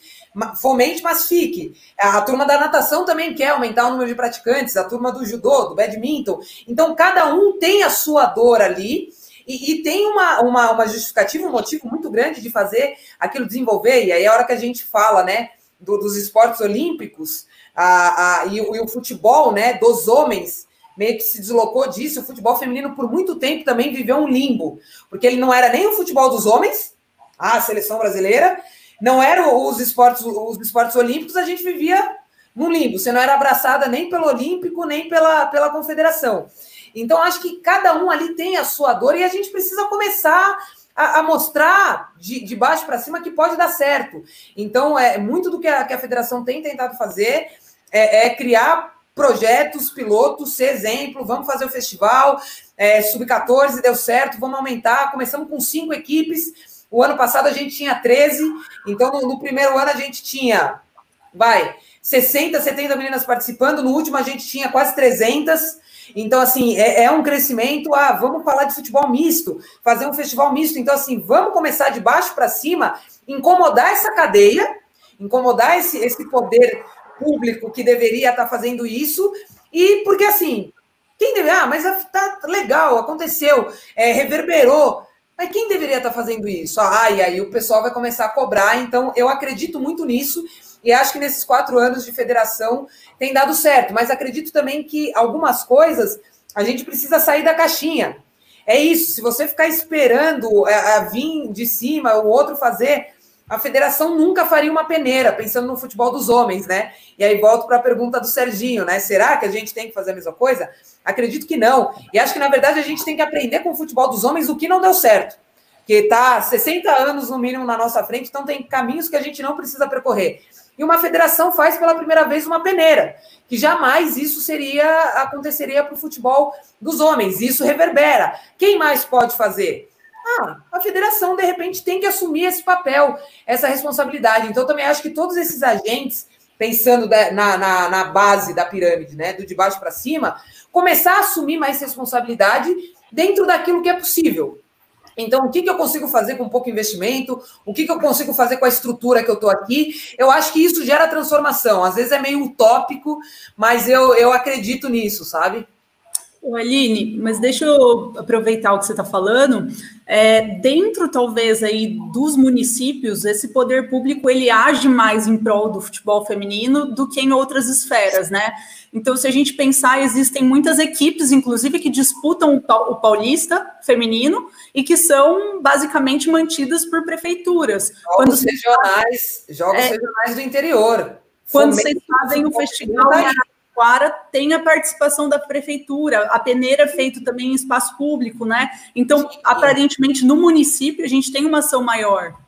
fomente, mas fique. A, a turma da natação também quer aumentar o número de praticantes, a turma do judô, do badminton. Então, cada um tem a sua dor ali e, e, tem uma, uma, uma justificativa, um motivo muito grande de fazer aquilo desenvolver. E aí, a hora que a gente fala né, do, dos esportes olímpicos a, a, e, e, o futebol né, dos homens, meio que se deslocou disso. O futebol feminino, por muito tempo, também viveu um limbo, porque ele não era nem o futebol dos homens, a seleção brasileira, não eram os esportes, os esportes olímpicos, a gente vivia num limbo. Você não era abraçada nem pelo Olímpico, nem pela, pela Confederação. Então, acho que cada um ali tem a sua dor e a gente precisa começar a, a mostrar de, de baixo para cima que pode dar certo. Então, é muito do que a, que a federação tem tentado fazer é, é criar projetos, pilotos, ser exemplo, vamos fazer o festival, é, sub-14 deu certo, vamos aumentar. Começamos com cinco equipes. O ano passado a gente tinha 13, então no, no primeiro ano a gente tinha, vai, 60, 70 meninas participando, no último a gente tinha quase 300. Então, assim, é, é, um crescimento. Ah, vamos falar de futebol misto, fazer um festival misto. Então, assim, vamos começar de baixo para cima, incomodar essa cadeia, incomodar esse, esse poder público que deveria estar tá fazendo isso. E porque, assim, quem deve. Ah, mas tá legal, aconteceu, é, reverberou. Mas quem deveria estar tá fazendo isso? Ah, e aí o pessoal vai começar a cobrar. Então, eu acredito muito nisso. E acho que nesses quatro anos de federação tem dado certo. Mas acredito também que algumas coisas a gente precisa sair da caixinha. É isso. Se você ficar esperando a, é, a vir de cima, o outro fazer, a federação nunca faria uma peneira, pensando no futebol dos homens, né? E aí volto para a pergunta do Serginho, né? Será que a gente tem que fazer a mesma coisa? Acredito que não. E acho que, na verdade, a gente tem que aprender com o futebol dos homens o que não deu certo. Que está 60 anos, no mínimo, na nossa frente, então tem caminhos que a gente não precisa percorrer. E uma federação faz pela primeira vez uma peneira, que jamais isso seria aconteceria para o futebol dos homens. Isso reverbera. Quem mais pode fazer? Ah, a federação, de repente, tem que assumir esse papel, essa responsabilidade. Então, também acho que todos esses agentes, pensando na, na, na base da pirâmide, né, do de baixo para cima, começar a assumir mais responsabilidade dentro daquilo que é possível. Então, o que, que eu consigo fazer com pouco investimento? O que, que eu consigo fazer com a estrutura que eu estou aqui? Eu acho que isso gera transformação. Às vezes é meio utópico, mas eu, eu acredito nisso, sabe? Aline, mas deixa eu aproveitar o que você está falando. É, dentro, talvez, aí dos municípios, esse poder público ele age mais em prol do futebol feminino do que em outras esferas, né? Então, se a gente pensar, existem muitas equipes, inclusive, que disputam o paulista feminino e que são basicamente mantidas por prefeituras. Jogos Quando regionais, jogos é, regionais do interior. Quando vocês fazem o festival Araraquara tem a participação da prefeitura, a peneira é feito também em espaço público, né? Então, Sim. aparentemente, no município, a gente tem uma ação maior.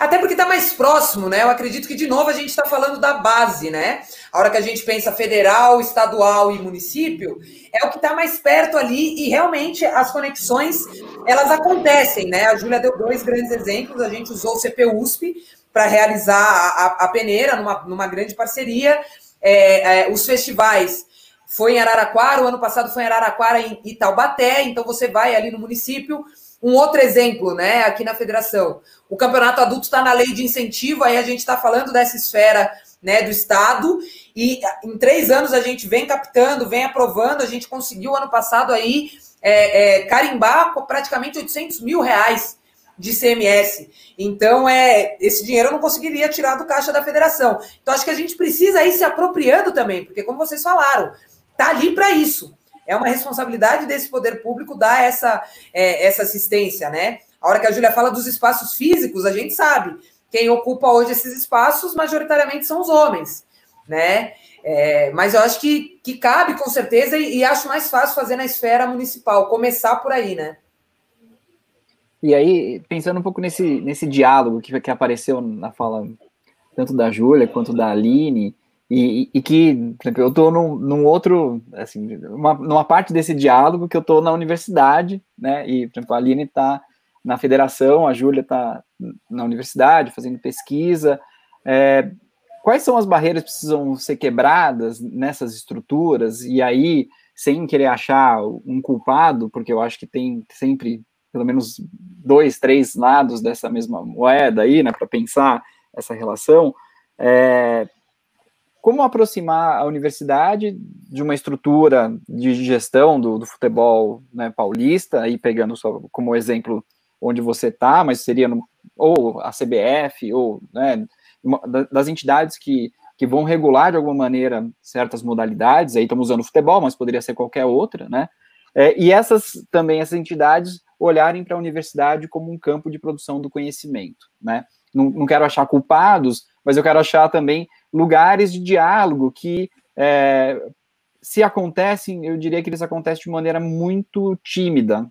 Até porque está mais próximo, né? Eu acredito que, de novo, a gente está falando da base, né? A hora que a gente pensa federal, estadual e município, é o que está mais perto ali e realmente as conexões, elas acontecem, né? A Júlia deu dois grandes exemplos, a gente usou o CPUSP para realizar a, a, a, peneira numa, numa grande parceria, é, é, os festivais foi em Araraquara, o ano passado foi em Araraquara em Itaubaté, então você vai ali no município. Um outro exemplo, né, aqui na federação. O campeonato adulto está na lei de incentivo, aí a gente está falando dessa esfera né, do Estado, e em três anos a gente vem captando, vem aprovando, a gente conseguiu ano passado aí é, é, carimbar praticamente 800 mil reais de CMS. Então, é, esse dinheiro eu não conseguiria tirar do caixa da federação. Então, acho que a gente precisa ir se apropriando também, porque, como vocês falaram, tá ali para isso. É uma responsabilidade desse poder público dar essa, é, essa assistência, né? A hora que a Júlia fala dos espaços físicos, a gente sabe. Quem ocupa hoje esses espaços, majoritariamente, são os homens, né? É, mas eu acho que, que cabe, com certeza, e, e acho mais fácil fazer na esfera municipal, começar por aí, né? E aí, pensando um pouco nesse, nesse diálogo que, que apareceu na fala tanto da Júlia quanto da Aline, e, e, que, eu estou num, num, outro, assim, uma, numa parte desse diálogo que eu estou na universidade, né, e, por exemplo, a Aline está na federação, a Júlia está na universidade fazendo pesquisa, é, quais são as barreiras que precisam ser quebradas nessas estruturas, e aí, sem querer achar um culpado, porque eu acho que tem sempre pelo menos dois, três lados dessa mesma moeda aí, né, para pensar essa relação, é, como aproximar a universidade de uma estrutura de gestão do, do futebol né, paulista, aí pegando só como exemplo onde você está, mas seria no, ou a CBF, ou né, uma, das entidades que, que vão regular de alguma maneira certas modalidades, aí estamos usando futebol, mas poderia ser qualquer outra, né? É, e essas também, essas entidades olharem para a universidade como um campo de produção do conhecimento, né? Não, não quero achar culpados, mas eu quero achar também lugares de diálogo que, é, se acontecem, eu diria que eles acontecem de maneira muito tímida,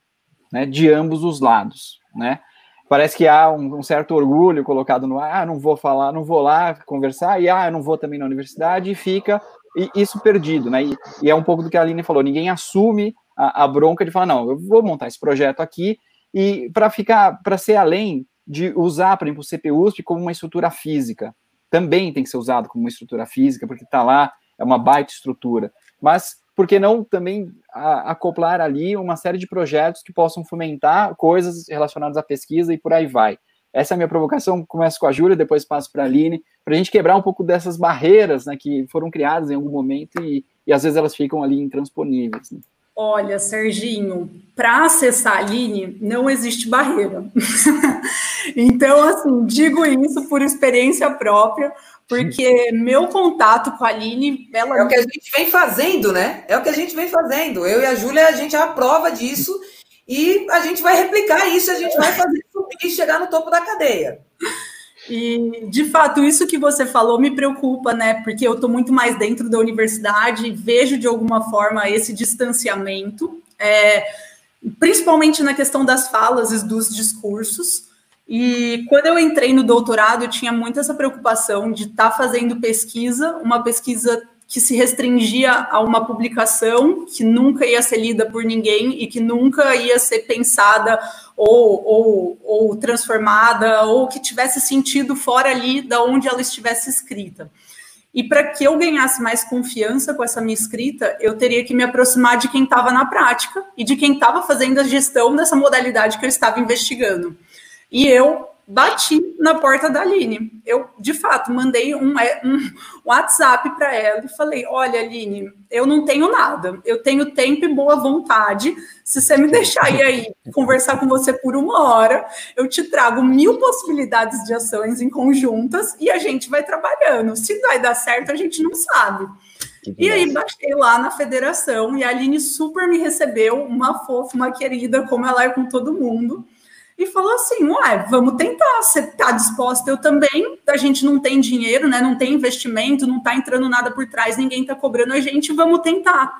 né, de ambos os lados, né? Parece que há um, um, certo orgulho colocado no ah, não vou falar, não vou lá conversar, e ah, não vou também na universidade, e fica isso perdido, né? E, e, é um pouco do que a Aline falou, ninguém assume a, a bronca de falar, não, eu vou montar esse projeto aqui e para ficar, para ser além de usar, por exemplo, o CPUSP como uma estrutura física, também tem que ser usado como uma estrutura física, porque está lá, é uma baita estrutura. Mas por que não também acoplar ali uma série de projetos que possam fomentar coisas relacionadas à pesquisa e por aí vai? Essa é a minha provocação. Começo com a Júlia, depois passo para a Aline, para a gente quebrar um pouco dessas barreiras né, que foram criadas em algum momento e, e às vezes elas ficam ali intransponíveis. Né? Olha, Serginho, para acessar a Aline não existe barreira. então, assim, digo isso por experiência própria, porque meu contato com a Aline. Ela... É o que a gente vem fazendo, né? É o que a gente vem fazendo. Eu e a Júlia, a gente é a prova disso e a gente vai replicar isso, a gente vai fazer subir e chegar no topo da cadeia. E, de fato, isso que você falou me preocupa, né? Porque eu estou muito mais dentro da universidade, vejo de alguma forma esse distanciamento, é, principalmente na questão das falas e dos discursos. E quando eu entrei no doutorado, eu tinha muito essa preocupação de estar tá fazendo pesquisa, uma pesquisa que se restringia a uma publicação que nunca ia ser lida por ninguém e que nunca ia ser pensada ou, ou, ou transformada ou que tivesse sentido fora ali da onde ela estivesse escrita. E para que eu ganhasse mais confiança com essa minha escrita, eu teria que me aproximar de quem estava na prática e de quem estava fazendo a gestão dessa modalidade que eu estava investigando. E eu bati na porta da Aline. Eu, de fato, mandei um, é, um WhatsApp para ela e falei: Olha, Aline, eu não tenho nada, eu tenho tempo e boa vontade. Se você me deixar ir aí conversar com você por uma hora, eu te trago mil possibilidades de ações em conjuntas e a gente vai trabalhando. Se vai dar certo, a gente não sabe. E aí baixei lá na federação e a Aline super me recebeu, uma fofa, uma querida, como ela é com todo mundo e falou assim: ué, vamos tentar, você está disposta? Eu também, a gente não tem dinheiro, né? Não tem investimento, não está entrando nada por trás, ninguém está cobrando a gente, vamos tentar.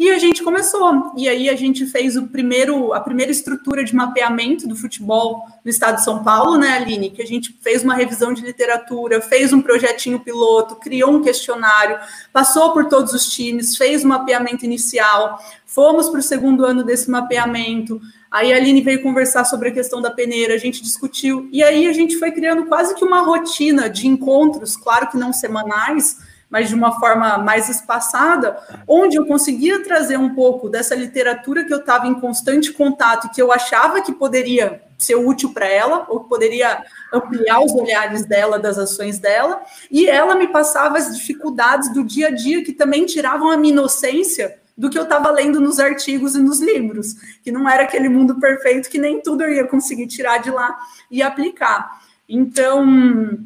E a gente começou. E aí a gente fez o primeiro, a primeira estrutura de mapeamento do futebol no estado de São Paulo, né, Aline? Que a gente fez uma revisão de literatura, fez um projetinho piloto, criou um questionário, passou por todos os times, fez o um mapeamento inicial, fomos para o segundo ano desse mapeamento, Aí a Aline veio conversar sobre a questão da peneira, a gente discutiu, e aí a gente foi criando quase que uma rotina de encontros, claro que não semanais, mas de uma forma mais espaçada, onde eu conseguia trazer um pouco dessa literatura que eu estava em constante contato e que eu achava que poderia ser útil para ela, ou que poderia ampliar os olhares dela, das ações dela, e ela me passava as dificuldades do dia a dia que também tiravam a minha inocência do que eu estava lendo nos artigos e nos livros, que não era aquele mundo perfeito que nem tudo eu ia conseguir tirar de lá e aplicar. Então,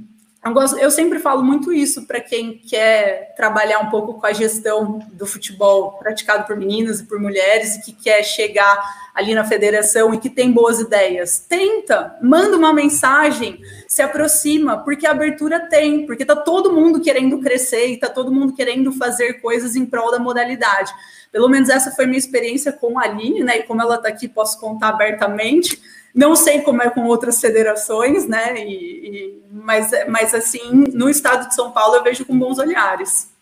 eu, sempre falo muito isso para quem quer trabalhar um pouco com a gestão do futebol praticado por meninas e por mulheres e que quer chegar ali na federação e que tem boas ideias. Tenta, manda uma mensagem, se aproxima, porque a abertura tem, porque está todo mundo querendo crescer e está todo mundo querendo fazer coisas em prol da modalidade. Pelo menos essa foi minha experiência com a Aline, né? E como ela está aqui, posso contar abertamente não sei como é com outras federações, né? E, e, mas, mas, assim, no estado de São Paulo eu vejo com bons olhares.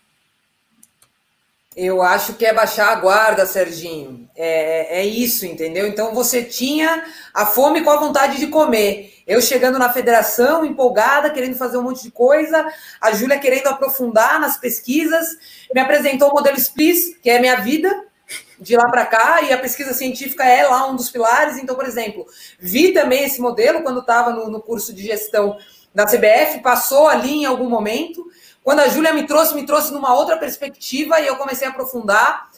Eu acho que é baixar a guarda, Serginho. É, é isso, entendeu? Então você tinha a fome com a vontade de comer. Eu chegando na federação, empolgada, querendo fazer um monte de coisa, a Júlia querendo aprofundar nas pesquisas, me apresentou o modelo SPLIS, que é minha vida, de lá para cá, e a pesquisa científica é lá um dos pilares. Então, por exemplo, vi também esse modelo quando estava no, no, curso de gestão da CBF, passou ali em algum momento. Quando a Júlia me trouxe, me trouxe numa outra perspectiva e eu comecei a aprofundar.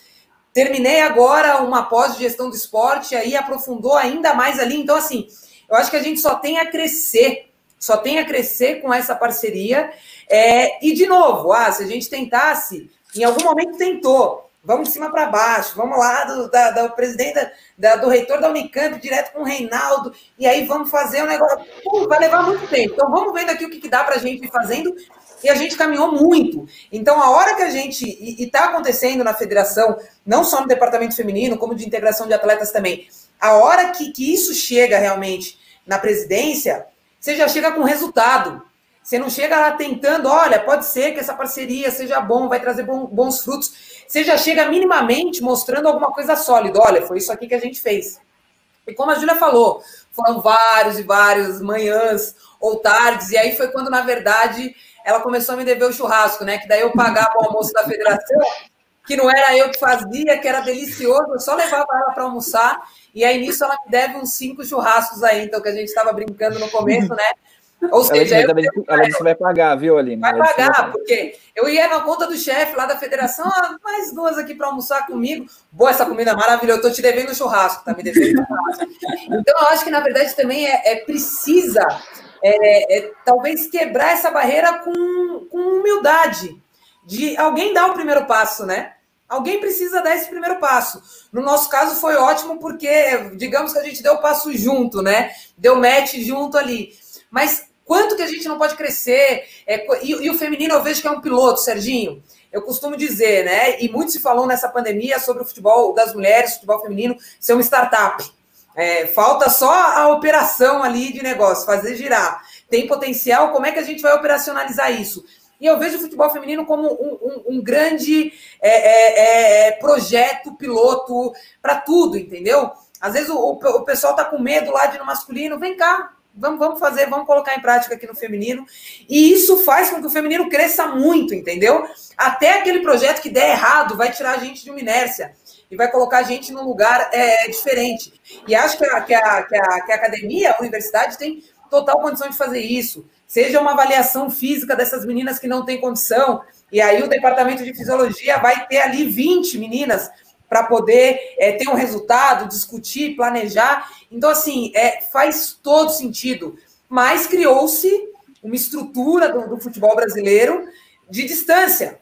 Terminei agora uma pós de gestão do esporte, aí aprofundou ainda mais ali. Então, assim, eu acho que a gente só tem a crescer, só tem a crescer com essa parceria. É, e, de novo, ah, se a gente tentasse, em algum momento tentou, vamos de cima para baixo, vamos lá do, da, do presidente, da, do reitor da Unicamp, direto com o Reinaldo, e aí vamos fazer um negócio. Vai levar muito tempo. Então vamos vendo aqui o que, que dá para a gente ir fazendo. E a gente caminhou muito. Então, a hora que a gente. E está acontecendo na federação, não só no departamento feminino, como de integração de atletas também. A hora que, que isso chega realmente na presidência, você já chega com resultado. Você não chega lá tentando, olha, pode ser que essa parceria seja bom, vai trazer bons frutos. Você já chega minimamente mostrando alguma coisa sólida. Olha, foi isso aqui que a gente fez. E como a Júlia falou, foram vários e vários manhãs ou tardes, e aí foi quando, na verdade, ela começou a me dever o churrasco, né? Que daí eu pagava o almoço da federação, que não era eu que fazia, que era delicioso, eu só levava ela para almoçar, e aí nisso ela me deve uns cinco churrascos aí, então, que a gente estava brincando no começo, né? Ou seja, ela, disse, ela disse que vai pagar, viu, Aline? Vai pagar, porque eu ia na conta do chefe lá da federação, ah, mais duas aqui para almoçar comigo. Boa essa comida maravilhosa, eu tô te devendo churrasco, tá me devendo churrasco. Então, eu acho que, na verdade, também é, é precisa é, é, talvez quebrar essa barreira com, com humildade, de alguém dar o primeiro passo, né? Alguém precisa dar esse primeiro passo. No nosso caso foi ótimo porque, digamos que a gente deu o passo junto, né? Deu match junto ali. Mas quanto que a gente não pode crescer? É, e, e, o feminino eu vejo que é um piloto, Serginho. Eu costumo dizer, né? E muito se falou nessa pandemia sobre o futebol das mulheres, o futebol feminino ser uma startup. É, falta só a operação ali de negócio, fazer girar. Tem potencial, como é que a gente vai operacionalizar isso? E eu vejo o futebol feminino como um, um, um grande é, é, é projeto piloto para tudo, entendeu? Às vezes o, o pessoal tá com medo lá de no masculino, vem cá, vamos, vamos fazer, vamos colocar em prática aqui no feminino. E isso faz com que o feminino cresça muito, entendeu? Até aquele projeto que der errado vai tirar a gente de uma inércia e vai colocar a gente num lugar é, diferente. E acho que a, que, a, que, a, que a academia, a universidade, tem total condição de fazer isso. Seja uma avaliação física dessas meninas que não têm condição, e aí o departamento de fisiologia vai ter ali 20 meninas para poder é, ter um resultado, discutir, planejar. Então, assim, é, faz todo sentido. Mas criou-se uma estrutura do, do futebol brasileiro de distância.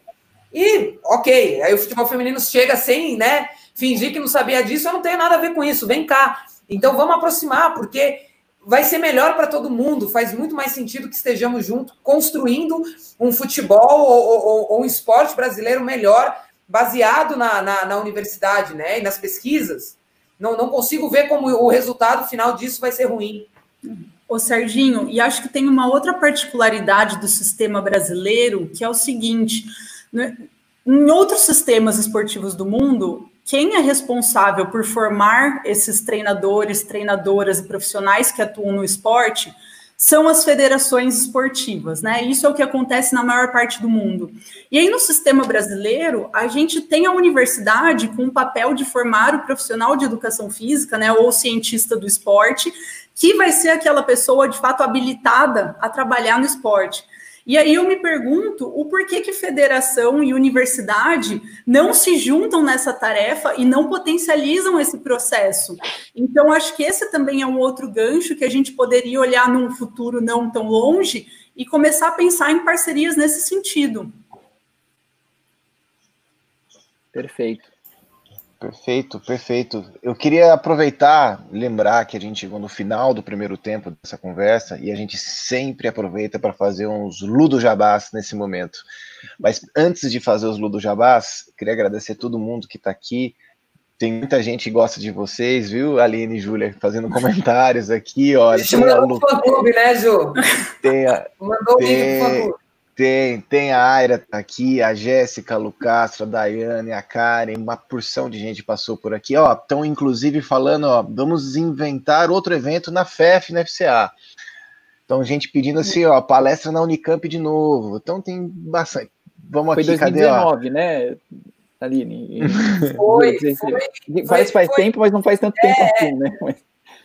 E, ok, aí o futebol feminino chega sem, né, fingir que não sabia disso, eu não tenho nada a ver com isso, vem cá. Então vamos aproximar, porque vai ser melhor para todo mundo, faz muito mais sentido que estejamos juntos, construindo um futebol ou, ou, ou um esporte brasileiro melhor, baseado na, na, na, universidade, né, e nas pesquisas. Não, não consigo ver como o resultado final disso vai ser ruim. Ô Serginho, e acho que tem uma outra particularidade do sistema brasileiro, que é o seguinte, né? Em outros sistemas esportivos do mundo, quem é responsável por formar esses treinadores, treinadoras e profissionais que atuam no esporte são as federações esportivas, né? Isso é o que acontece na maior parte do mundo. E aí, no sistema brasileiro, a gente tem a universidade com o papel de formar o profissional de educação física, né? Ou cientista do esporte, que vai ser aquela pessoa de fato habilitada a trabalhar no esporte. E aí eu me pergunto o porquê que federação e universidade não se juntam nessa tarefa e não potencializam esse processo. Então, acho que esse também é um outro gancho que a gente poderia olhar num futuro não tão longe e começar a pensar em parcerias nesse sentido. Perfeito. Perfeito, perfeito. Eu queria aproveitar, lembrar que a gente chegou no final do primeiro tempo dessa conversa e a gente sempre aproveita para fazer uns ludo jabás nesse momento. Mas antes de fazer os ludo jabás, queria agradecer todo mundo que está aqui. Tem muita gente que gosta de vocês, viu, Aline e Júlia, fazendo comentários aqui. Olha, Você mandou o fã-clube, né, Ju? Tem, mandou o link do fã-clube. Tem, tem a Aira tá aqui, a Jéssica, a Lucastro, a Daiane, a Karen, uma porção de gente passou por aqui. Ó, estão inclusive falando, ó, vamos inventar outro evento na FEF, na FCA. Então, gente pedindo assim, ó, palestra na Unicamp de novo. Então tem bastante. Vamos Foi aqui, 2019, cadê? né, Aline? Foi, foi, faz, faz foi, tempo, mas não faz tanto é, tempo assim, né? Mas...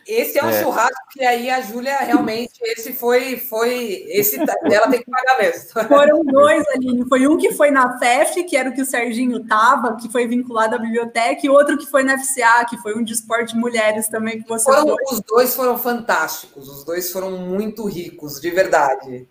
Esse é um é. churrasco que aí a Júlia realmente, esse foi, foi, esse ela tem que pagar mesmo. Foram dois, Aline. Foi um que foi na FEF, que era o que o Serginho tava, que foi vinculado à biblioteca, e outro que foi na FCA, que foi um de esporte de mulheres também que você foram, Os dois foram fantásticos, os dois foram muito ricos, de verdade.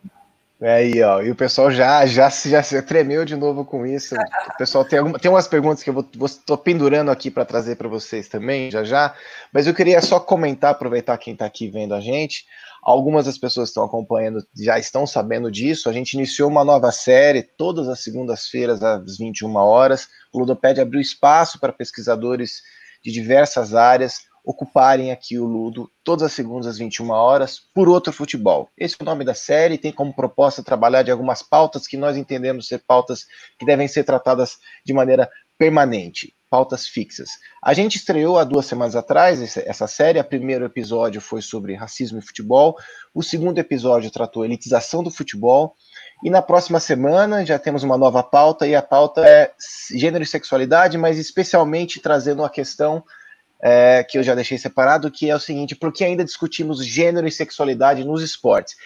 É aí, ó, e o pessoal já já se já se tremeu de novo com isso. O pessoal tem tem umas perguntas que eu vou, pendurando aqui para trazer para vocês também, já já. Mas eu queria só comentar, aproveitar quem está aqui vendo a gente. Algumas das pessoas que estão acompanhando já estão sabendo disso. A gente iniciou uma nova série todas as segundas-feiras às 21 horas. O Ludoped abriu espaço para pesquisadores de diversas áreas ocuparem aqui o Ludo todas as segundas às 21 horas por outro futebol. Esse é o nome da série, tem como proposta trabalhar de algumas pautas que nós entendemos ser pautas que devem ser tratadas de maneira permanente, pautas fixas. A gente estreou há duas semanas atrás essa série. O primeiro episódio foi sobre racismo e futebol. O segundo episódio tratou elitização do futebol. E na próxima semana já temos uma nova pauta, e a pauta é gênero e sexualidade, mas especialmente trazendo uma questão é, que eu já deixei separado, que é o seguinte: por que ainda discutimos gênero e sexualidade nos esportes?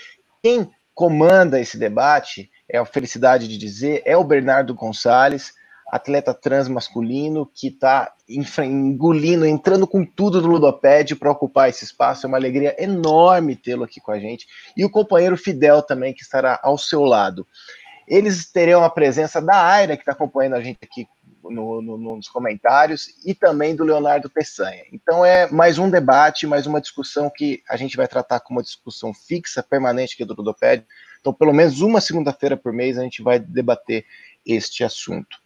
Quem comanda esse debate, é a felicidade de dizer, é o Bernardo Gonçalves, atleta trans masculino que está engolindo, entrando com tudo no Ludoped para ocupar esse espaço. É uma alegria enorme tê-lo aqui com a gente. E o companheiro Fidel também, que estará ao seu lado. Eles terão a presença da Aira, que está acompanhando a gente aqui no, no, nos comentários, e também do Leonardo Peçanha. Então é mais um debate, mais uma discussão que a gente vai tratar como uma discussão fixa, permanente aqui do Ludoped. Então, pelo menos uma segunda-feira por mês, a gente vai debater este assunto.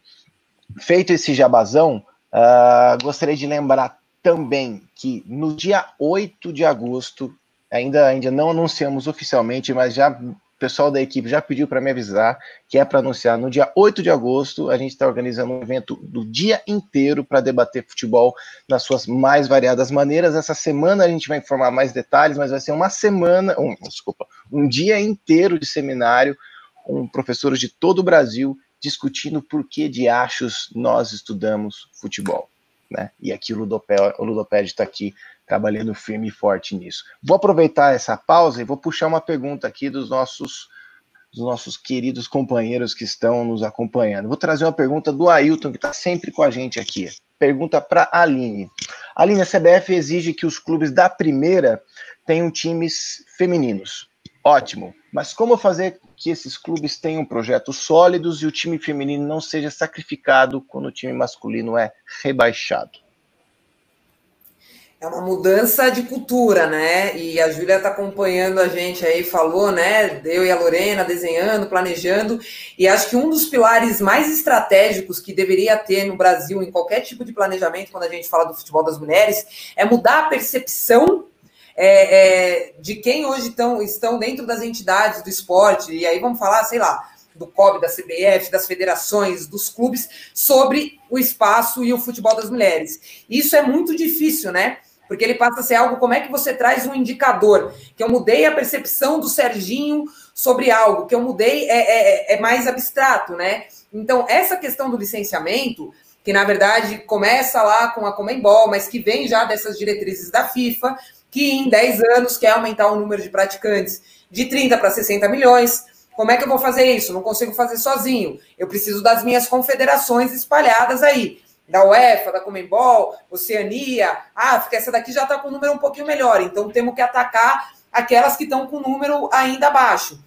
Feito esse jabazão, uh, gostaria de lembrar também que no dia 8 de agosto, ainda, ainda não anunciamos oficialmente, mas já o pessoal da equipe já pediu para me avisar que é para anunciar no dia 8 de agosto. A gente está organizando um evento do dia inteiro para debater futebol nas suas mais variadas maneiras. Essa semana a gente vai informar mais detalhes, mas vai ser uma semana, um, desculpa, um dia inteiro de seminário com professores de todo o Brasil discutindo por que de achos nós estudamos futebol. Né? E aqui o Ludoped está aqui trabalhando firme e forte nisso. Vou aproveitar essa pausa e vou puxar uma pergunta aqui dos nossos dos nossos queridos companheiros que estão nos acompanhando. Vou trazer uma pergunta do Ailton, que está sempre com a gente aqui. Pergunta para a Aline. Aline, a CBF exige que os clubes da primeira tenham times femininos. Ótimo. Mas como fazer que esses clubes tenham projetos sólidos e o time feminino não seja sacrificado quando o time masculino é rebaixado? É uma mudança de cultura, né? E a Júlia está acompanhando a gente aí, falou, né? Eu e a Lorena desenhando, planejando. E acho que um dos pilares mais estratégicos que deveria ter no Brasil, em qualquer tipo de planejamento, quando a gente fala do futebol das mulheres, é mudar a percepção é, é, de quem hoje tão, estão dentro das entidades do esporte, e aí vamos falar, sei lá, do COB, da CBF, das federações, dos clubes, sobre o espaço e o futebol das mulheres. Isso é muito difícil, né? Porque ele passa a ser algo, como é que você traz um indicador? Que eu mudei a percepção do Serginho sobre algo, que eu mudei é, é, é mais abstrato, né? Então, essa questão do licenciamento, que na verdade começa lá com a Comembol, mas que vem já dessas diretrizes da FIFA, que em 10 anos quer aumentar o número de praticantes de 30 para 60 milhões. Como é que eu vou fazer isso? Não consigo fazer sozinho. Eu preciso das minhas confederações espalhadas aí. Da UEFA, da Comembol, Oceania, África, essa daqui já está com um número um pouquinho melhor. Então temos que atacar aquelas que estão com um número ainda baixo.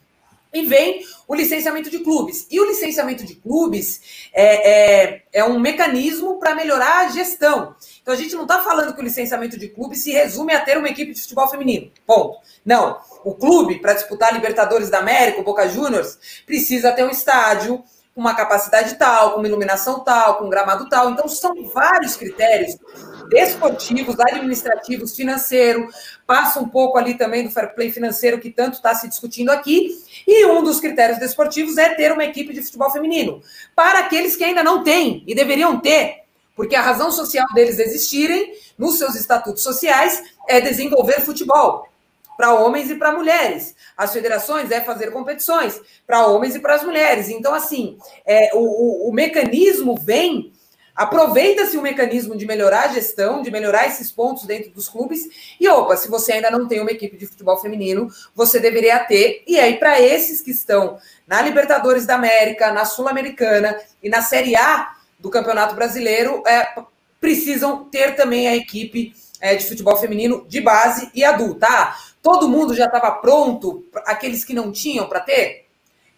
E vem o licenciamento de clubes. E o licenciamento de clubes é, é, é um mecanismo para melhorar a gestão. Então a gente não está falando que o licenciamento de clubes se resume a ter uma equipe de futebol feminino. Ponto. Não. O clube, para disputar Libertadores da América, o Boca Juniors, precisa ter um estádio com uma capacidade tal, com uma iluminação tal, com um gramado tal. Então são vários critérios desportivos, administrativos, financeiro, passa um pouco ali também do fair play financeiro que tanto está se discutindo aqui. E um dos critérios desportivos é ter uma equipe de futebol feminino. Para aqueles que ainda não têm e deveriam ter, porque a razão social deles existirem, nos seus estatutos sociais, é desenvolver futebol para homens e para mulheres. As federações é fazer competições para homens e para as mulheres. Então, assim, é, o, o, o mecanismo vem Aproveita-se o mecanismo de melhorar a gestão, de melhorar esses pontos dentro dos clubes. E opa, se você ainda não tem uma equipe de futebol feminino, você deveria ter. E aí, para esses que estão na Libertadores da América, na Sul-Americana e na Série A do Campeonato Brasileiro, é, precisam ter também a equipe é, de futebol feminino de base e adulta. Ah, todo mundo já estava pronto, aqueles que não tinham para ter?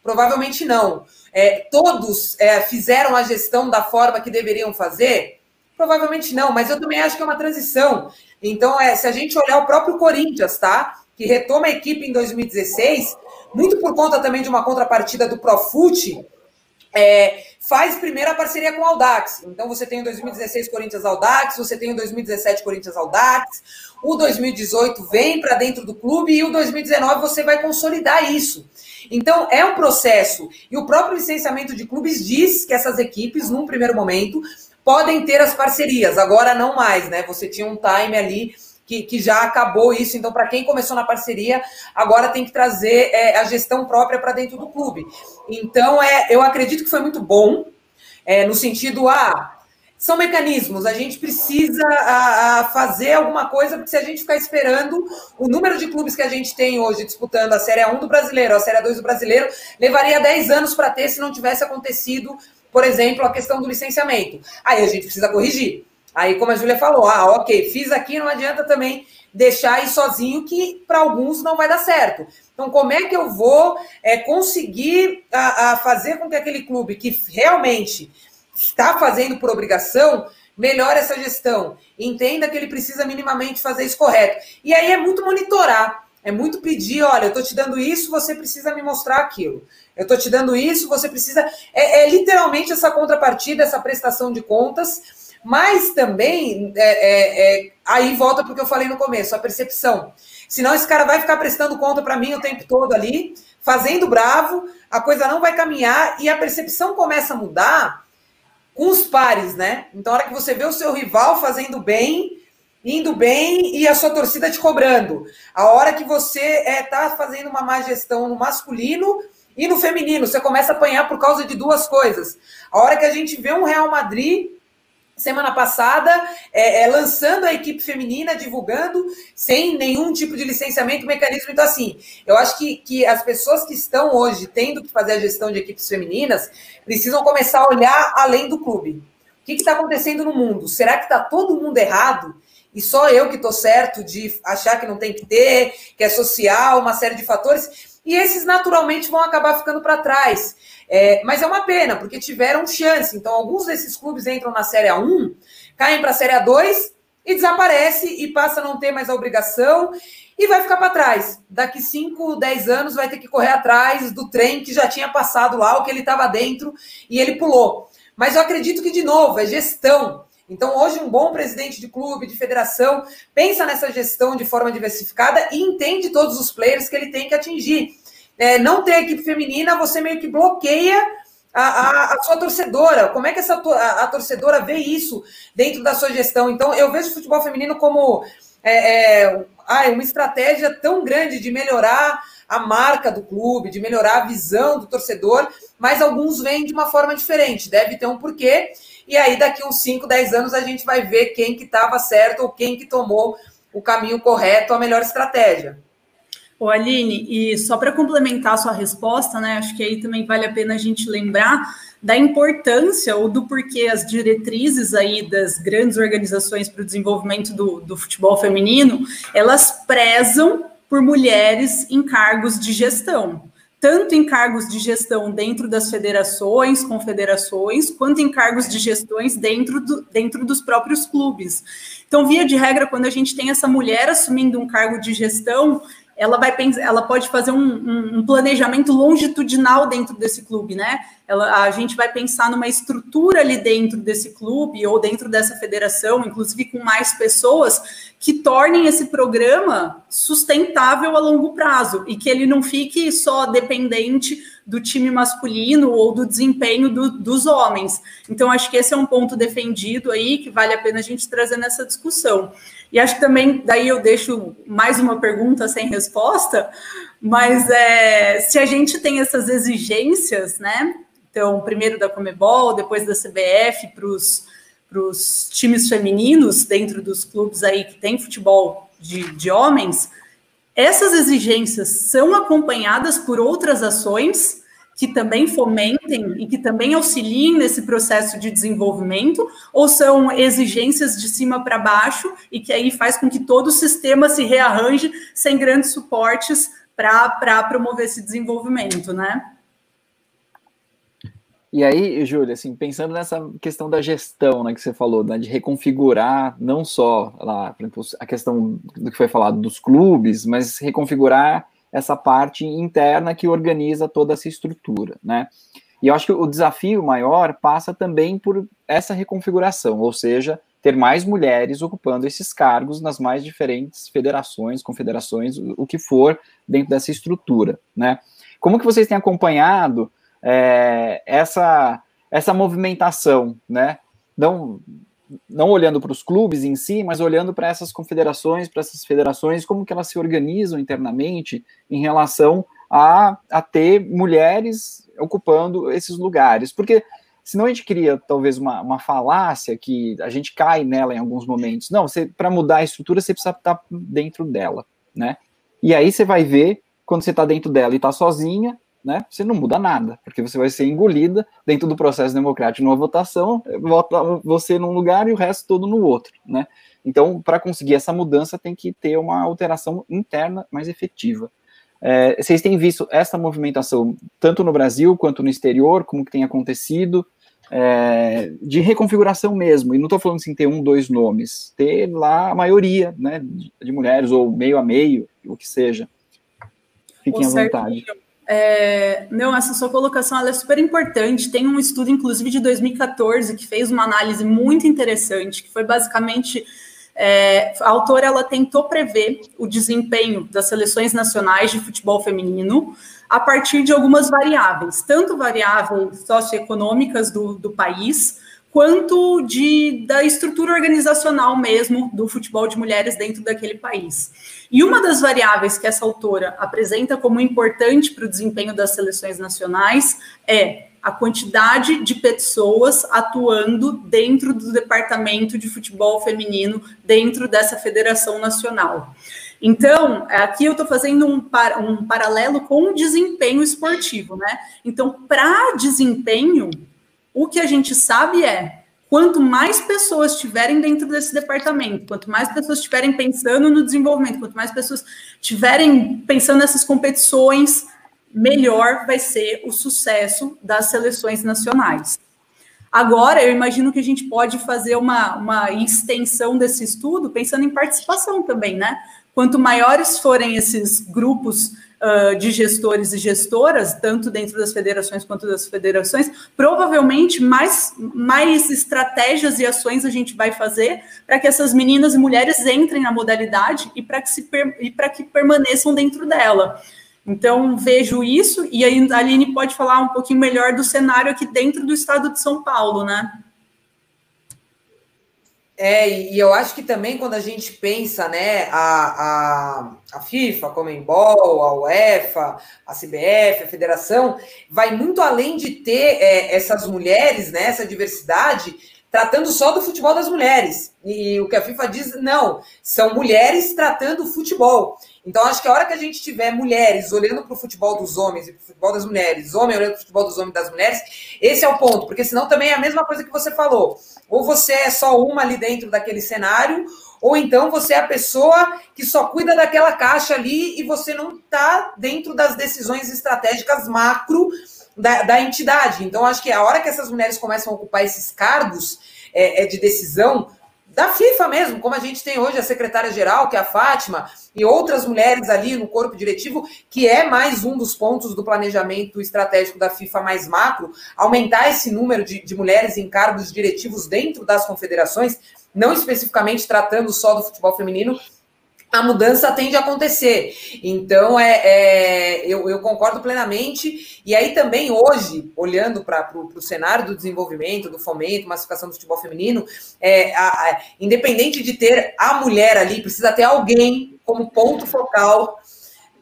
Provavelmente não. É, todos é, fizeram a gestão da forma que deveriam fazer? Provavelmente não, mas eu também acho que é uma transição. Então, é, se a gente olhar o próprio Corinthians, tá? Que retoma a equipe em 2016, muito por conta também de uma contrapartida do Profute, é, faz primeiro a parceria com o Audax. Então você tem o 2016 Corinthians Audax, você tem o 2017 Corinthians Audax, o 2018 vem para dentro do clube e o 2019 você vai consolidar isso. Então é um processo. E o próprio licenciamento de clubes diz que essas equipes, num primeiro momento, podem ter as parcerias, agora não mais, né? Você tinha um time ali que, que já acabou isso. Então, para quem começou na parceria, agora tem que trazer é, a gestão própria para dentro do clube. Então, é, eu acredito que foi muito bom, é, no sentido, ah, são mecanismos, a gente precisa a, a fazer alguma coisa, porque se a gente ficar esperando, o número de clubes que a gente tem hoje disputando a Série 1 do brasileiro, a Série 2 do brasileiro, levaria 10 anos para ter se não tivesse acontecido, por exemplo, a questão do licenciamento. Aí a gente precisa corrigir. Aí, como a Júlia falou, ah, ok, fiz aqui, não adianta também deixar aí sozinho, que para alguns não vai dar certo. Então, como é que eu vou é, conseguir a, a fazer com que aquele clube que realmente está fazendo por obrigação melhore essa gestão, entenda que ele precisa minimamente fazer isso correto. E aí é muito monitorar, é muito pedir, olha, eu estou te dando isso, você precisa me mostrar aquilo. Eu estou te dando isso, você precisa. É, é literalmente essa contrapartida, essa prestação de contas mas também, é, é, é, aí volta para o que eu falei no começo, a percepção. Senão esse cara vai ficar prestando conta para mim o tempo todo ali, fazendo bravo, a coisa não vai caminhar e a percepção começa a mudar com os pares, né? Então, a hora que você vê o seu rival fazendo bem, indo bem e a sua torcida te cobrando. A hora que você está é, fazendo uma má gestão no masculino e no feminino, você começa a apanhar por causa de duas coisas. A hora que a gente vê um Real Madrid semana passada, é, é, lançando a equipe feminina, divulgando, sem nenhum tipo de licenciamento, mecanismo. Então, assim, eu acho que, que as pessoas que estão hoje tendo que fazer a gestão de equipes femininas precisam começar a olhar além do clube. O que está acontecendo no mundo? Será que está todo mundo errado? E só eu que estou certo de achar que não tem que ter, que é social, uma série de fatores. E esses naturalmente vão acabar ficando para trás. É, mas é uma pena, porque tiveram chance. Então, alguns desses clubes entram na Série A1, caem para a Série A2 e desaparece e passa a não ter mais a obrigação e vai ficar para trás. Daqui 5, 10 anos vai ter que correr atrás do trem que já tinha passado lá, o que ele estava dentro e ele pulou. Mas eu acredito que, de novo, é gestão. Então, hoje, um bom presidente de clube, de federação, pensa nessa gestão de forma diversificada e entende todos os players que ele tem que atingir é, não ter equipe feminina, você meio que bloqueia a, a, a, sua torcedora. Como é que essa a, a, torcedora vê isso dentro da sua gestão? Então, eu vejo o futebol feminino como é, é, uma estratégia tão grande de melhorar a marca do clube, de melhorar a visão do torcedor, mas alguns vêm de uma forma diferente, deve ter um porquê, e aí daqui uns 5, 10 anos a gente vai ver quem que estava certo ou quem que tomou o caminho correto, a melhor estratégia. Ô, Aline, e só para complementar a sua resposta, né, acho que aí também vale a pena a gente lembrar da importância ou do porquê as diretrizes aí das grandes organizações para o desenvolvimento do, do futebol feminino, elas prezam por mulheres em cargos de gestão, tanto em cargos de gestão dentro das federações, confederações, quanto em cargos de gestões dentro, do, dentro dos próprios clubes. Então, via de regra, quando a gente tem essa mulher assumindo um cargo de gestão, ela vai ela pode fazer um, um, um, planejamento longitudinal dentro desse clube, né? Ela, a gente vai pensar numa estrutura ali dentro desse clube ou dentro dessa federação, inclusive com mais pessoas, que tornem esse programa sustentável a longo prazo e que ele não fique só dependente do time masculino ou do desempenho do, dos homens. Então, acho que esse é um ponto defendido aí que vale a pena a gente trazer nessa discussão. E acho que também, daí eu deixo mais uma pergunta sem resposta, mas é, se a gente tem essas exigências, né? Então, primeiro da Comebol, depois da CBF, para os times femininos dentro dos clubes aí que tem futebol de, de homens, essas exigências são acompanhadas por outras ações que também fomentem e que também auxiliem nesse processo de desenvolvimento, ou são exigências de cima para baixo e que aí faz com que todo o sistema se rearranje sem grandes suportes para promover esse desenvolvimento, né? E aí, Júlia, assim, pensando nessa questão da gestão, né, que você falou, né, de reconfigurar não só lá, exemplo, a questão do que foi falado dos clubes, mas reconfigurar essa parte interna que organiza toda essa estrutura, né? E eu acho que o desafio maior passa também por essa reconfiguração, ou seja, ter mais mulheres ocupando esses cargos nas mais diferentes federações, confederações, o que for dentro dessa estrutura, né? Como que vocês têm acompanhado é, essa, essa movimentação, né? Não, não olhando para os clubes em si, mas olhando para essas confederações, para essas federações, como que elas se organizam internamente em relação a, a ter mulheres ocupando esses lugares. Porque senão a gente cria talvez uma, uma falácia que a gente cai nela em alguns momentos. Não, para mudar a estrutura você precisa estar dentro dela, né? E aí você vai ver quando você está dentro dela e está sozinha, né? Você não muda nada, porque você vai ser engolida dentro do processo democrático numa votação, vota você num lugar e o resto todo no outro, né? Então, para conseguir essa mudança, tem que ter uma alteração interna mais efetiva. É, vocês têm visto essa movimentação tanto no Brasil quanto no exterior, como que tem acontecido, é, de reconfiguração mesmo, e não estou falando assim ter um, dois nomes, ter lá a maioria né, de, de mulheres, ou meio a meio, o que seja. Fiquem à vontade. É, não, essa sua colocação é super importante. Tem um estudo, inclusive, de 2014, que fez uma análise muito interessante, que foi basicamente é, a autora ela tentou prever o desempenho das seleções nacionais de futebol feminino a partir de algumas variáveis, tanto variáveis socioeconômicas do, do país, quanto de, da estrutura organizacional mesmo do futebol de mulheres dentro daquele país. E uma das variáveis que essa autora apresenta como importante para o desempenho das seleções nacionais é a quantidade de pessoas atuando dentro do departamento de futebol feminino, dentro dessa federação nacional. Então, aqui eu estou fazendo um, par, um paralelo com o desempenho esportivo, né? Então, para desempenho, o que a gente sabe é quanto mais pessoas estiverem dentro desse departamento, quanto mais pessoas estiverem pensando no desenvolvimento, quanto mais pessoas estiverem pensando nessas competições, melhor vai ser o sucesso das seleções nacionais. Agora, eu imagino que a gente pode fazer uma, uma extensão desse estudo pensando em participação também, né? Quanto maiores forem esses grupos de gestores e gestoras, tanto dentro das federações quanto das federações, provavelmente mais, mais estratégias e ações a gente vai fazer para que essas meninas e mulheres entrem na modalidade e para que, se, e que permaneçam dentro dela. Então, vejo isso, e aí a Aline pode falar um pouquinho melhor do cenário aqui dentro do estado de São Paulo, né? É, e eu acho que também quando a gente pensa, né, a, a, a FIFA, a Comembol, a UEFA, a CBF, a Federação, vai muito além de ter é, essas mulheres, né, essa diversidade, tratando só do futebol das mulheres. E o que a FIFA diz, não, são mulheres tratando o futebol. Então, acho que a hora que a gente tiver mulheres olhando para o futebol dos homens e para o futebol das mulheres, homem olhando para o futebol dos homens e das mulheres, esse é o ponto, porque senão também é a mesma coisa que você falou. Ou você é só uma ali dentro daquele cenário, ou então você é a pessoa que só cuida daquela caixa ali e você não está dentro das decisões estratégicas macro da, da, entidade. Então, acho que a hora que essas mulheres começam a ocupar esses cargos é, é de decisão, da FIFA mesmo, como a gente tem hoje a secretária-geral, que é a Fátima, e outras mulheres ali no corpo diretivo, que é mais um dos pontos do planejamento estratégico da FIFA mais macro, aumentar esse número de, de mulheres em cargos diretivos dentro das confederações, não especificamente tratando só do futebol feminino, a mudança tende a acontecer. Então, é, é eu, eu, concordo plenamente. E aí também hoje, olhando para o cenário do desenvolvimento, do fomento, massificação do futebol feminino, é, a, a, independente de ter a mulher ali, precisa ter alguém como ponto focal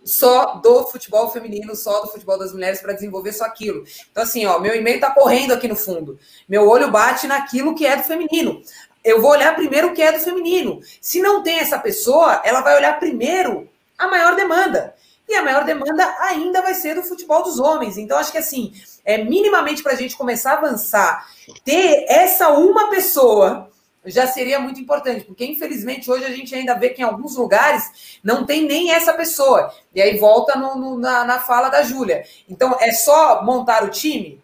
só do futebol feminino, só do futebol das mulheres para desenvolver só aquilo. Então, assim, ó, meu e-mail está correndo aqui no fundo. Meu olho bate naquilo que é do feminino eu vou olhar primeiro o que é do feminino. Se não tem essa pessoa, ela vai olhar primeiro a maior demanda. E a maior demanda ainda vai ser do futebol dos homens. Então, acho que assim, é minimamente para a gente começar a avançar, ter essa uma pessoa já seria muito importante, porque infelizmente hoje a gente ainda vê que em alguns lugares não tem nem essa pessoa. E aí volta no, no, na, na fala da Júlia. Então, é só montar o time?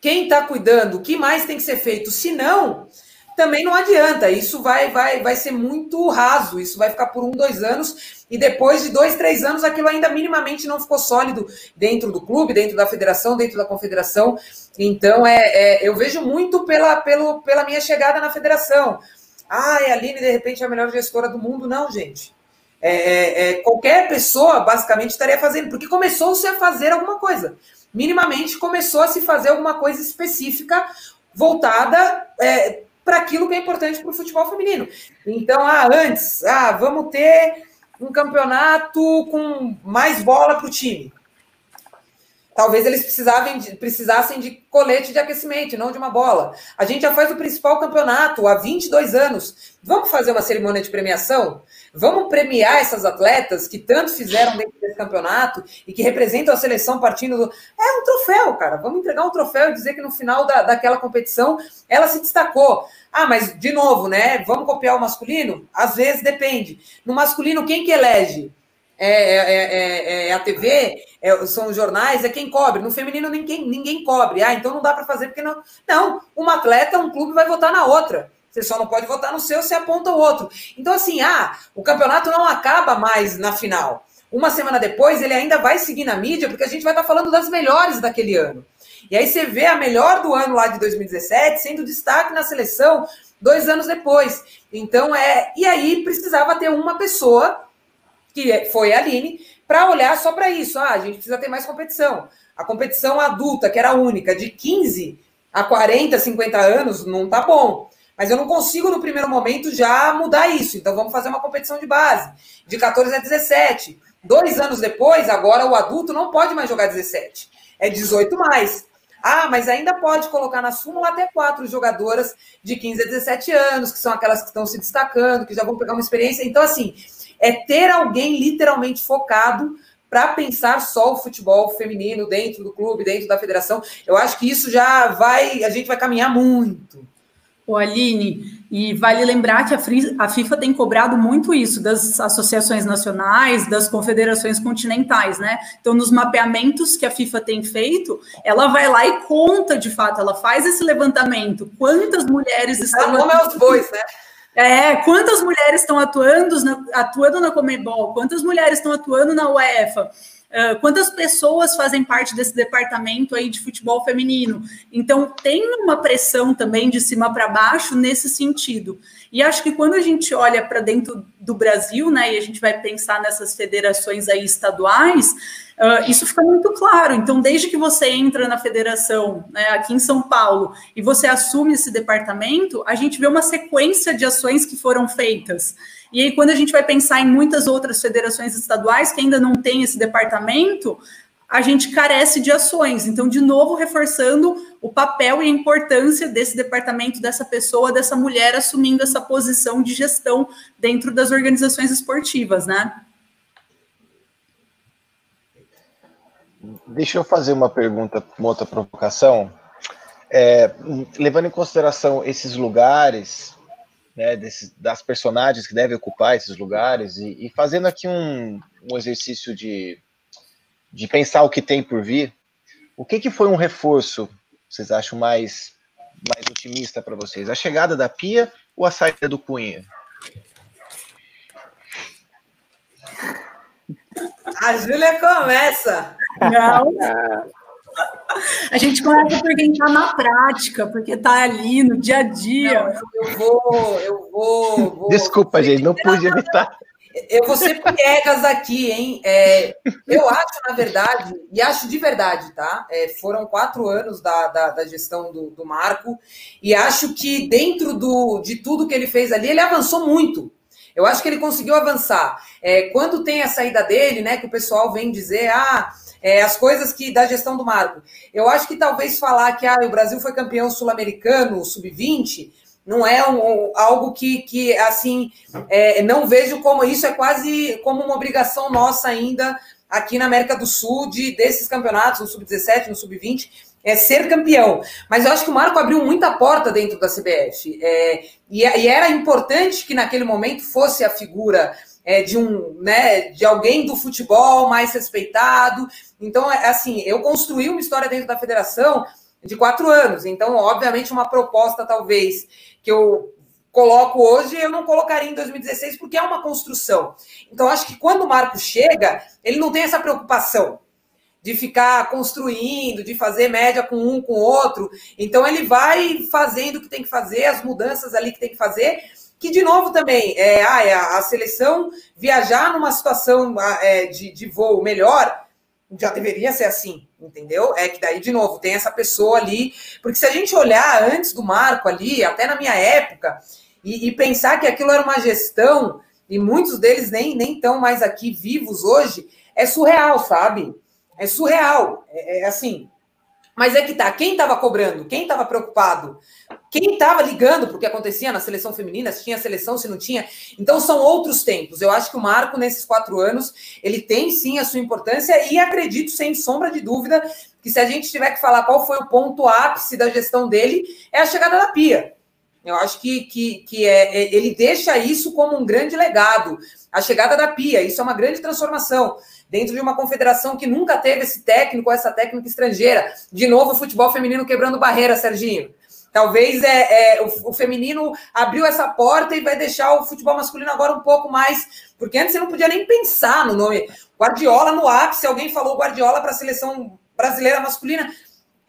Quem está cuidando, o que mais tem que ser feito. Se não, também não adianta. Isso vai, vai, vai ser muito raso. Isso vai ficar por um, dois anos. E depois de dois, três anos, aquilo ainda minimamente não ficou sólido dentro do clube, dentro da federação, dentro da confederação. Então, é, é eu vejo muito pela, pelo, pela minha chegada na federação. Ah, a Aline, de repente, é a melhor gestora do mundo. Não, gente. É, é, é qualquer pessoa, basicamente, estaria fazendo, porque começou-se a fazer alguma coisa. Minimamente começou a se fazer alguma coisa específica voltada é, para aquilo que é importante para o futebol feminino. Então, ah, antes, ah, vamos ter um campeonato com mais bola para o time. Talvez eles de, precisassem de colete de aquecimento, não de uma bola. A gente já faz o principal campeonato há 22 anos. Vamos fazer uma cerimônia de premiação? Vamos premiar essas atletas que tanto fizeram dentro desse campeonato e que representam a seleção partindo do. É um troféu, cara. Vamos entregar um troféu e dizer que no final da, daquela competição ela se destacou. Ah, mas de novo, né? Vamos copiar o masculino? Às vezes depende. No masculino, quem que elege? É, é, é, é a TV, são os jornais, é quem cobre. No feminino, ninguém, ninguém cobre. Ah, então não dá para fazer porque não. Não, uma atleta, um clube vai votar na outra. Você só não pode votar no seu, você aponta o outro. Então, assim, ah, o campeonato não acaba mais na final. Uma semana depois, ele ainda vai seguir na mídia, porque a gente vai estar falando das melhores daquele ano. E aí você vê a melhor do ano lá de 2017 sendo destaque na seleção dois anos depois. Então é. E aí precisava ter uma pessoa, que foi a Aline, para olhar só para isso. Ah, a gente precisa ter mais competição. A competição adulta, que era única, de 15 a 40, 50 anos, não tá bom. Mas eu não consigo, no primeiro momento, já mudar isso. Então vamos fazer uma competição de base, de 14 a 17. Dois anos depois, agora o adulto não pode mais jogar 17. É 18 mais. Ah, mas ainda pode colocar na súmula até quatro jogadoras de 15 a 17 anos, que são aquelas que estão se destacando, que já vão pegar uma experiência. Então, assim, é ter alguém literalmente focado para pensar só o futebol feminino dentro do clube, dentro da federação. Eu acho que isso já vai, a gente vai caminhar muito. O Aline, e vale lembrar que a FIFA tem cobrado muito isso das associações nacionais, das confederações continentais, né? Então, nos mapeamentos que a FIFA tem feito, ela vai lá e conta de fato, ela faz esse levantamento. Quantas mulheres estão. Como é os bois, né? É, quantas mulheres estão atuando na, atuando na Comebol, quantas mulheres estão atuando na UEFA, uh, quantas pessoas fazem parte desse departamento aí de futebol feminino. Então, tem uma pressão também de cima para baixo nesse sentido. E acho que quando a gente olha para dentro do Brasil, né, e a gente vai pensar nessas federações aí estaduais, Uh, isso fica muito claro. Então, desde que você entra na federação, né, aqui em São Paulo, e você assume esse departamento, a gente vê uma sequência de ações que foram feitas. E aí, quando a gente vai pensar em muitas outras federações estaduais que ainda não têm esse departamento, a gente carece de ações. Então, de novo, reforçando o papel e a importância desse departamento, dessa pessoa, dessa mulher assumindo essa posição de gestão dentro das organizações esportivas, né? Deixa eu fazer uma pergunta, uma outra provocação. É, levando em consideração esses lugares, né, desses, das personagens que devem ocupar esses lugares, e, e fazendo aqui um, um, exercício de, de pensar o que tem por vir, o que, que foi um reforço, vocês acham mais, mais otimista para vocês? A chegada da Pia ou a saída do Cunha? A Júlia começa. Não. A gente começa por quem está na prática, porque está ali no dia a dia. Não, eu vou, eu vou. vou Desculpa, gente, não pude evitar. Eu vou ser piegas aqui, hein? É, eu acho, na verdade, e acho de verdade, tá? É, foram quatro anos da, da, da gestão do, do, Marco, e acho que dentro do, de tudo que ele fez ali, ele avançou muito. Eu acho que ele conseguiu avançar. É, quando tem a saída dele, né, que o pessoal vem dizer, ah, é, as coisas que da gestão do Marco. Eu acho que talvez falar que ah, o Brasil foi campeão sul-americano, sub-20, não é um, algo que, que assim, é, não vejo como isso é quase como uma obrigação nossa ainda aqui na América do Sul, de desses campeonatos, no sub-17, no sub-20, é ser campeão. Mas eu acho que o Marco abriu muita porta dentro da CBF. É, e, e, era importante que naquele momento fosse a figura é, de um, né, de alguém do futebol mais respeitado. Então, é, assim, eu construí uma história dentro da federação de quatro anos. Então, obviamente, uma proposta talvez que eu coloco hoje, eu não colocaria em 2016, porque é uma construção. Então, acho que quando o Marco chega, ele não tem essa preocupação de ficar construindo, de fazer média com um, com outro. Então, ele vai fazendo o que tem que fazer, as mudanças ali que tem que fazer, que, de novo, também, é, ah, é a seleção viajar numa situação ah, é, de, de voo melhor, já deveria ser assim, entendeu? É que daí, de novo, tem essa pessoa ali. Porque se a gente olhar antes do Marco ali, até na minha época, e, e pensar que aquilo era uma gestão, e muitos deles nem estão mais aqui vivos hoje, é surreal, sabe? É surreal. É, é assim. Mas é que tá, quem estava cobrando? Quem estava preocupado? Quem estava ligando para o que acontecia na seleção feminina, se tinha seleção, se não tinha. Então são outros tempos. Eu acho que o Marco, nesses quatro anos, ele tem sim a sua importância e acredito, sem sombra de dúvida, que se a gente tiver que falar qual foi o ponto ápice da gestão dele, é a chegada da Pia. Eu acho que, que, que é, é, ele deixa isso como um grande legado. A chegada da Pia, isso é uma grande transformação. Dentro de uma confederação que nunca teve esse técnico, essa técnica estrangeira. De novo, o futebol feminino quebrando barreira, Serginho. Talvez é, é o, o, feminino abriu essa porta e vai deixar o futebol masculino agora um pouco mais. Porque antes você não podia nem pensar no nome. Guardiola no ápice, alguém falou Guardiola para a seleção brasileira masculina.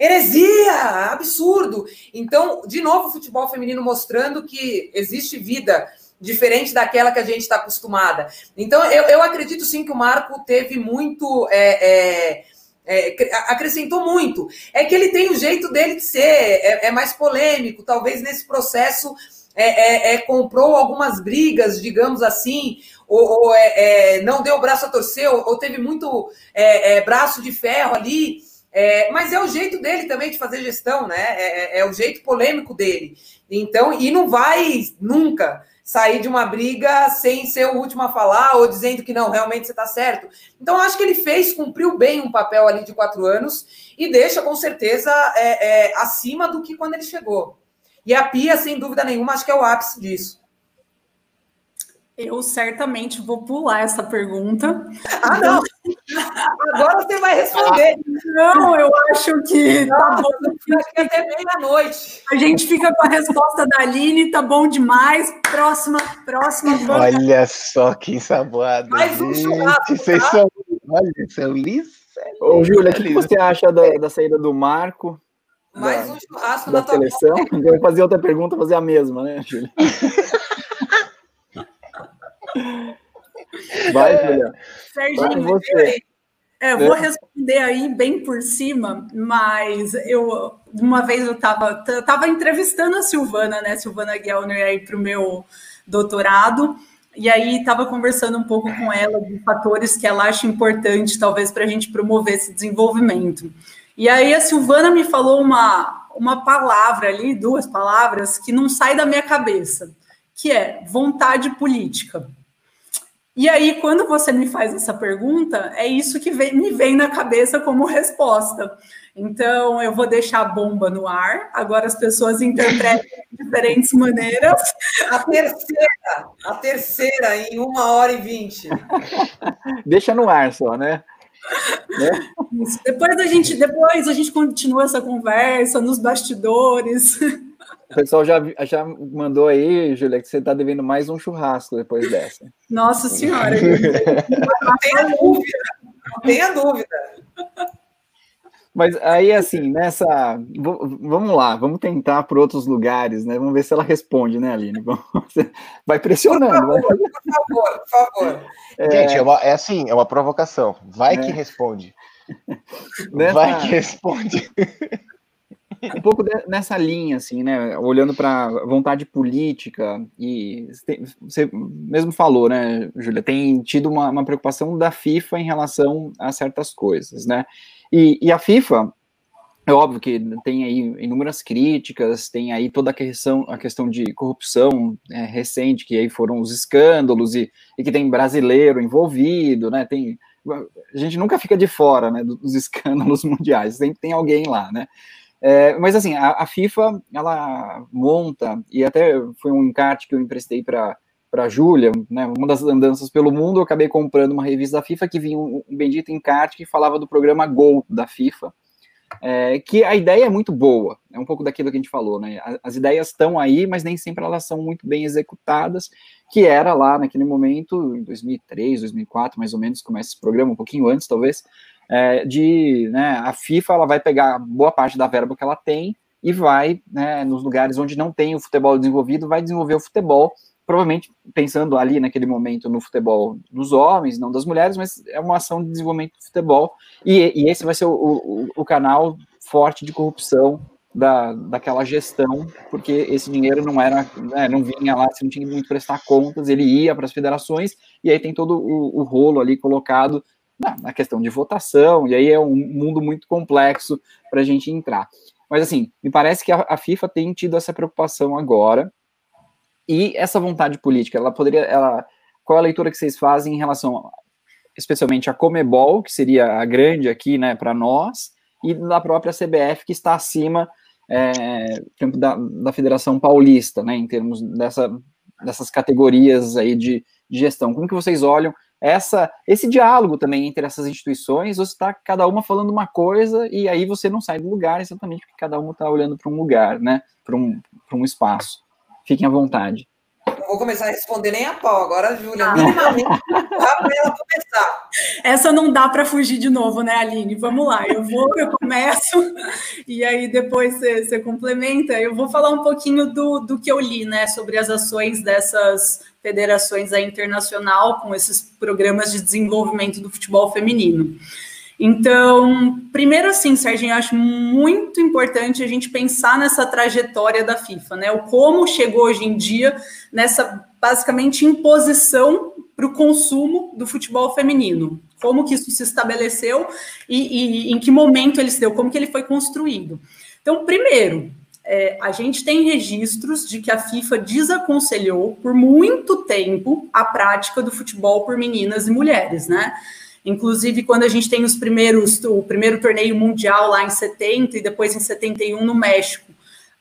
Heresia! Absurdo! Então, de novo, o futebol feminino mostrando que existe vida diferente daquela que a gente está acostumada. Então, eu, eu, acredito sim que o Marco teve muito. É, é, é, acrescentou muito. É que ele tem o jeito dele de ser, é, é mais polêmico, talvez nesse processo é, é, comprou algumas brigas, digamos assim, ou, ou não deu o braço a torcer, ou, ou teve muito braço de ferro ali. É, mas é o jeito dele também de fazer gestão, né? É, é, é, o jeito polêmico dele. Então, e não vai nunca sair de uma briga sem ser o último a falar ou dizendo que não, realmente você está certo. Então, acho que ele fez, cumpriu bem um papel ali de quatro anos e deixa com certeza é, é, acima do que quando ele chegou. E a Pia, sem dúvida nenhuma, acho que é o ápice disso. Eu certamente vou pular essa pergunta. Ah, não! Agora você vai responder. Não, eu acho que não, tá bom. Acho que até meia-noite. A gente fica com a resposta da Aline, tá bom demais. Próxima, próxima. Olha só que ensaboado. Mais um churrasco. Vocês tá? são, olha, são lissos. Ô, Júlia, o que você acha da, da saída do Marco? Mais da, um churrasco da, da seleção. Eu vou fazer outra pergunta, fazer a mesma, né, Júlia? Vai, Julia. Serginho, você. É, eu vou responder aí bem por cima, mas eu uma vez eu estava tava entrevistando a Silvana, né? Silvana Guelner aí para o meu doutorado, e aí estava conversando um pouco com ela de fatores que ela acha importante, talvez, para a gente promover esse desenvolvimento. E aí a Silvana me falou uma, uma palavra ali, duas palavras, que não sai da minha cabeça, que é vontade política. E aí, quando você me faz essa pergunta, é isso que vem, me vem na cabeça como resposta. Então, eu vou deixar a bomba no ar. Agora as pessoas interpretam de diferentes maneiras. A terceira, a terceira em uma hora e vinte. Deixa no ar só, né? né? Depois a gente, depois a gente continua essa conversa nos bastidores. O pessoal já, já mandou aí, Júlia, que você está devendo mais um churrasco depois dessa. Nossa Senhora! não tenha dúvida, não tenha dúvida. Mas aí, assim, nessa. Vamos lá, vamos tentar por outros lugares, né? Vamos ver se ela responde, né, Aline? Vai pressionando. Por favor, por favor, por favor. É... Gente, é, uma, é assim, é uma provocação. Vai é. que responde. Nessa... Vai que responde um pouco de, nessa linha, assim, né? Olhando para vontade política, e você mesmo falou, né, Júlia, tem tido uma, uma, preocupação da FIFA em relação a certas coisas, né? E, e, a FIFA, é óbvio que tem aí inúmeras críticas, tem aí toda a questão, a questão de corrupção é, recente, que aí foram os escândalos, e, e que tem brasileiro envolvido, né? Tem a gente nunca fica de fora né, dos escândalos mundiais, sempre tem alguém lá, né? É, mas assim, a, a, FIFA, ela monta, e até foi um encarte que eu emprestei para para a Júlia, né, uma das andanças pelo mundo, eu acabei comprando uma revista da FIFA que vinha um, um bendito encarte que falava do programa Gol da FIFA, é, que a ideia é muito boa, é um pouco daquilo que a gente falou, né? As ideias estão aí, mas nem sempre elas são muito bem executadas, que era lá naquele momento, em 2003, 2004, mais ou menos, começa esse programa, um pouquinho antes, talvez, é, de, né, a FIFA, ela vai pegar boa parte da verba que ela tem e vai, né, nos lugares onde não tem o futebol desenvolvido, vai desenvolver o futebol, provavelmente pensando ali naquele momento no futebol dos homens, não das mulheres, mas é uma ação de desenvolvimento do futebol, e, e esse vai ser o, o, o, canal forte de corrupção da, daquela gestão, porque esse dinheiro não era, né, não vinha lá, você não tinha muito prestar contas, ele ia para as federações, e aí tem todo o, o rolo ali colocado na, questão de votação, e aí é um mundo muito complexo para a gente entrar. Mas assim, me parece que a, a FIFA tem tido essa preocupação agora, e essa vontade política, ela poderia, ela, qual é a leitura que vocês fazem em relação, especialmente a Comebol, que seria a grande aqui, né, para nós, e da própria CBF, que está acima, é, da, da Federação Paulista, né, em termos dessa, dessas categorias aí de, de gestão. Como que vocês olham essa, esse diálogo também entre essas instituições, você está cada uma falando uma coisa e aí você não sai do lugar exatamente porque cada uma está olhando para um lugar, né, para um, um espaço. Fiquem à vontade. Vou começar a responder nem a pau agora, Júlia. Ah. Minimamente, para ela começar. Essa não dá para fugir de novo, né, Aline? Vamos lá, eu vou, eu começo, e aí depois você, você complementa. Eu vou falar um pouquinho do, do que eu li, né, sobre as ações dessas federações internacional com esses programas de desenvolvimento do futebol feminino. Então, primeiro assim, Serginho, eu acho muito importante a gente pensar nessa trajetória da FIFA, né? O como chegou hoje em dia nessa basicamente imposição para o consumo do futebol feminino. Como que isso se estabeleceu e, e, em que momento ele se deu, como que ele foi construído. Então, primeiro, é, a gente tem registros de que a FIFA desaconselhou por muito tempo a prática do futebol por meninas e mulheres, né? Inclusive, quando a gente tem os primeiros, o primeiro torneio mundial lá em 70 e depois em 71 no México,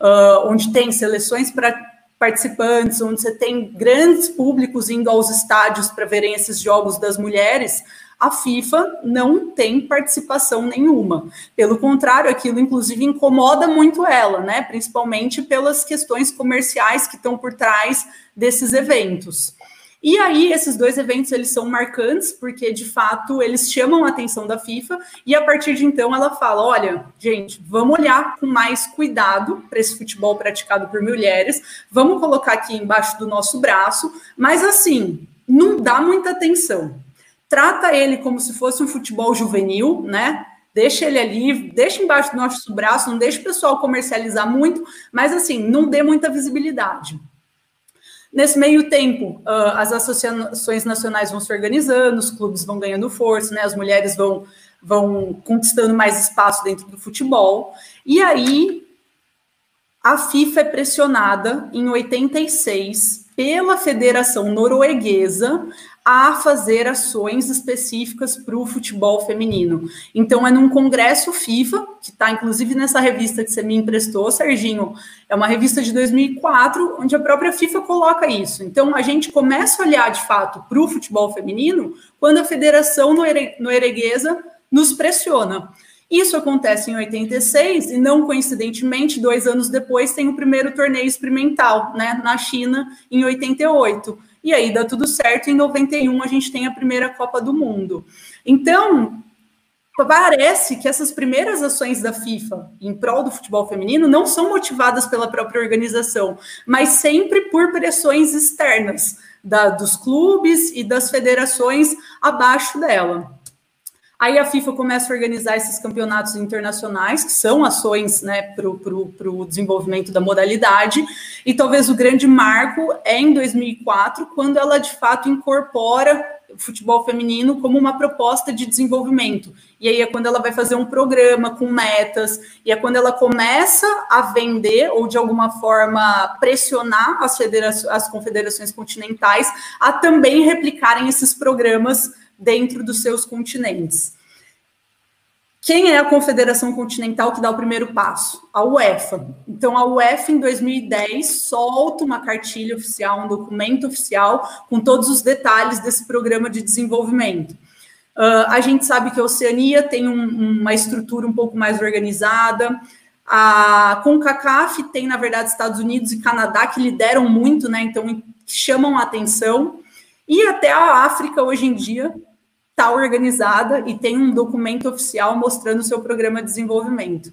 uh, onde tem seleções para participantes, onde você tem grandes públicos indo aos estádios para verem esses jogos das mulheres, a FIFA não tem participação nenhuma. Pelo contrário, aquilo inclusive incomoda muito ela, né? Principalmente pelas questões comerciais que estão por trás desses eventos. E aí, esses dois eventos, eles são marcantes, porque, de fato, eles chamam a atenção da FIFA, e a partir de então ela fala, olha, gente, vamos olhar com mais cuidado para esse futebol praticado por mulheres, vamos colocar aqui embaixo do nosso braço, mas assim, não dá muita atenção. Trata ele como se fosse um futebol juvenil, né? Deixa ele ali, deixa embaixo do nosso braço, não deixa o pessoal comercializar muito, mas assim, não dê muita visibilidade. Nesse meio tempo, uh, as associações nacionais vão se organizando, os clubes vão ganhando força, né, as mulheres vão, vão conquistando mais espaço dentro do futebol. E aí, a FIFA é pressionada em 86 pela Federação Norueguesa a fazer ações específicas para o futebol feminino. Então, é num congresso FIFA, que está inclusive nessa revista que você me emprestou, Serginho, é uma revista de 2004, onde a própria FIFA coloca isso. Então, a gente começa a olhar, de fato, para o futebol feminino quando a Federação Norueguesa nos pressiona. Isso acontece em 86 e não coincidentemente, dois anos depois tem o primeiro torneio experimental, né, na China em 88. E aí dá tudo certo. Em 91 a gente tem a primeira Copa do Mundo. Então, parece que essas primeiras ações da FIFA em prol do futebol feminino não são motivadas pela própria organização, mas sempre por pressões externas da, dos clubes e das federações abaixo dela. Aí a FIFA começa a organizar esses campeonatos internacionais, que são ações né, para o desenvolvimento da modalidade, e talvez o grande marco é em 2004, quando ela de fato incorpora o futebol feminino como uma proposta de desenvolvimento. E aí é quando ela vai fazer um programa com metas, e é quando ela começa a vender ou de alguma forma pressionar as, as confederações continentais a também replicarem esses programas dentro dos seus continentes. Quem é a Confederação Continental que dá o primeiro passo? A UEFA. Então, a UEFA, em 2010, solta uma cartilha oficial, um documento oficial, com todos os detalhes desse programa de desenvolvimento. Uh, a gente sabe que a Oceania tem um, uma estrutura um pouco mais organizada. A CONCACAF tem, na verdade, Estados Unidos e Canadá que lideram muito, né? Então, chamam a atenção. E até a África, hoje em dia, está organizada e tem um documento oficial mostrando o seu programa de desenvolvimento.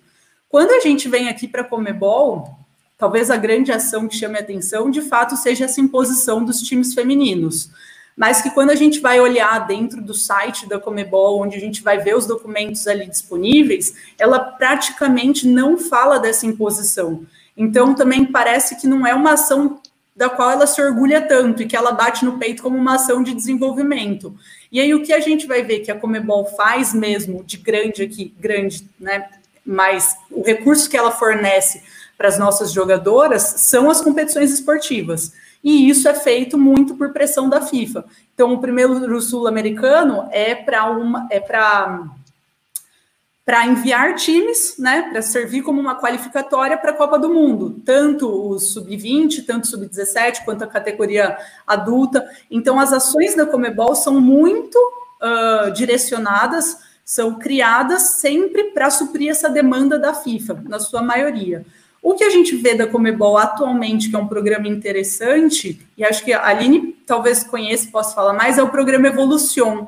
Quando a gente vem aqui para a Comebol, talvez a grande ação que chame a atenção, de fato, seja essa imposição dos times femininos. Mas que quando a gente vai olhar dentro do site da Comebol, onde a gente vai ver os documentos ali disponíveis, ela praticamente não fala dessa imposição. Então, também parece que não é uma ação da qual ela se orgulha tanto e que ela bate no peito como uma ação de desenvolvimento. E aí o que a gente vai ver que a Comebol faz mesmo de grande aqui, grande, né? Mas o recurso que ela fornece para as nossas jogadoras são as competições esportivas. E isso é feito muito por pressão da FIFA. Então, o primeiro sul-americano é para uma é para para enviar times, né, para servir como uma qualificatória para a Copa do Mundo, tanto o sub-20, tanto o sub-17, quanto a categoria adulta. Então, as ações da Comebol são muito uh, direcionadas, são criadas sempre para suprir essa demanda da FIFA, na sua maioria. O que a gente vê da Comebol atualmente, que é um programa interessante, e acho que a Aline talvez conheça, possa falar mais, é o programa Evolucion,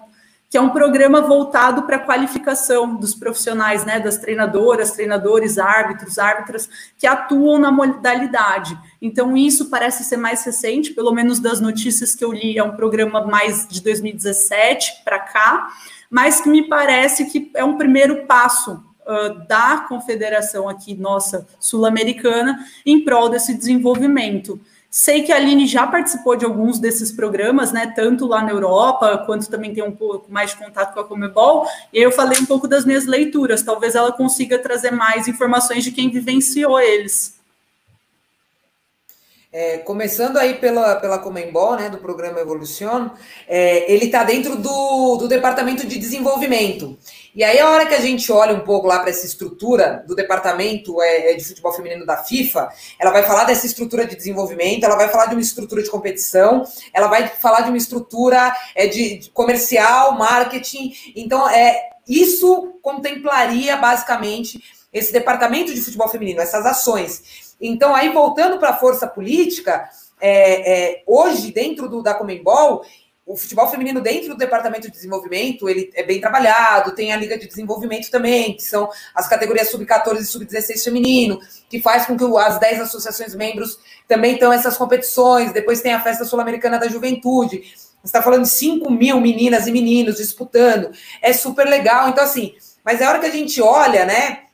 que é um programa voltado para a qualificação dos profissionais, né, das treinadoras, treinadores, árbitros, árbitras que atuam na modalidade. Então, isso parece ser mais recente, pelo menos das notícias que eu li, é um programa mais de 2017 para cá, mas que me parece que é um primeiro passo uh, da confederação aqui, nossa, sul-americana, em prol desse desenvolvimento. Sei que a Aline já participou de alguns desses programas, né? Tanto lá na Europa, quanto também tem um pouco mais de contato com a Comebol. E eu falei um pouco das minhas leituras. Talvez ela consiga trazer mais informações de quem vivenciou eles. É, começando aí pela, pela Comembol, né, do programa Evolucion, é, ele está dentro do, do departamento de desenvolvimento. E aí, a hora que a gente olha um pouco lá para essa estrutura do departamento é, é, de futebol feminino da FIFA, ela vai falar dessa estrutura de desenvolvimento, ela vai falar de uma estrutura de competição, ela vai falar de uma estrutura é, de, de comercial, marketing. Então, é isso contemplaria basicamente esse departamento de futebol feminino, essas ações. Então, aí voltando para a força política, é, é, hoje, dentro do, da Comembol, o futebol feminino dentro do departamento de desenvolvimento ele é bem trabalhado, tem a Liga de Desenvolvimento também, que são as categorias sub-14 e sub-16 feminino, que faz com que as 10 associações membros também tenham essas competições, depois tem a Festa Sul-Americana da Juventude, você está falando de 5 mil meninas e meninos disputando, é super legal, então assim, mas é hora que a gente olha, né,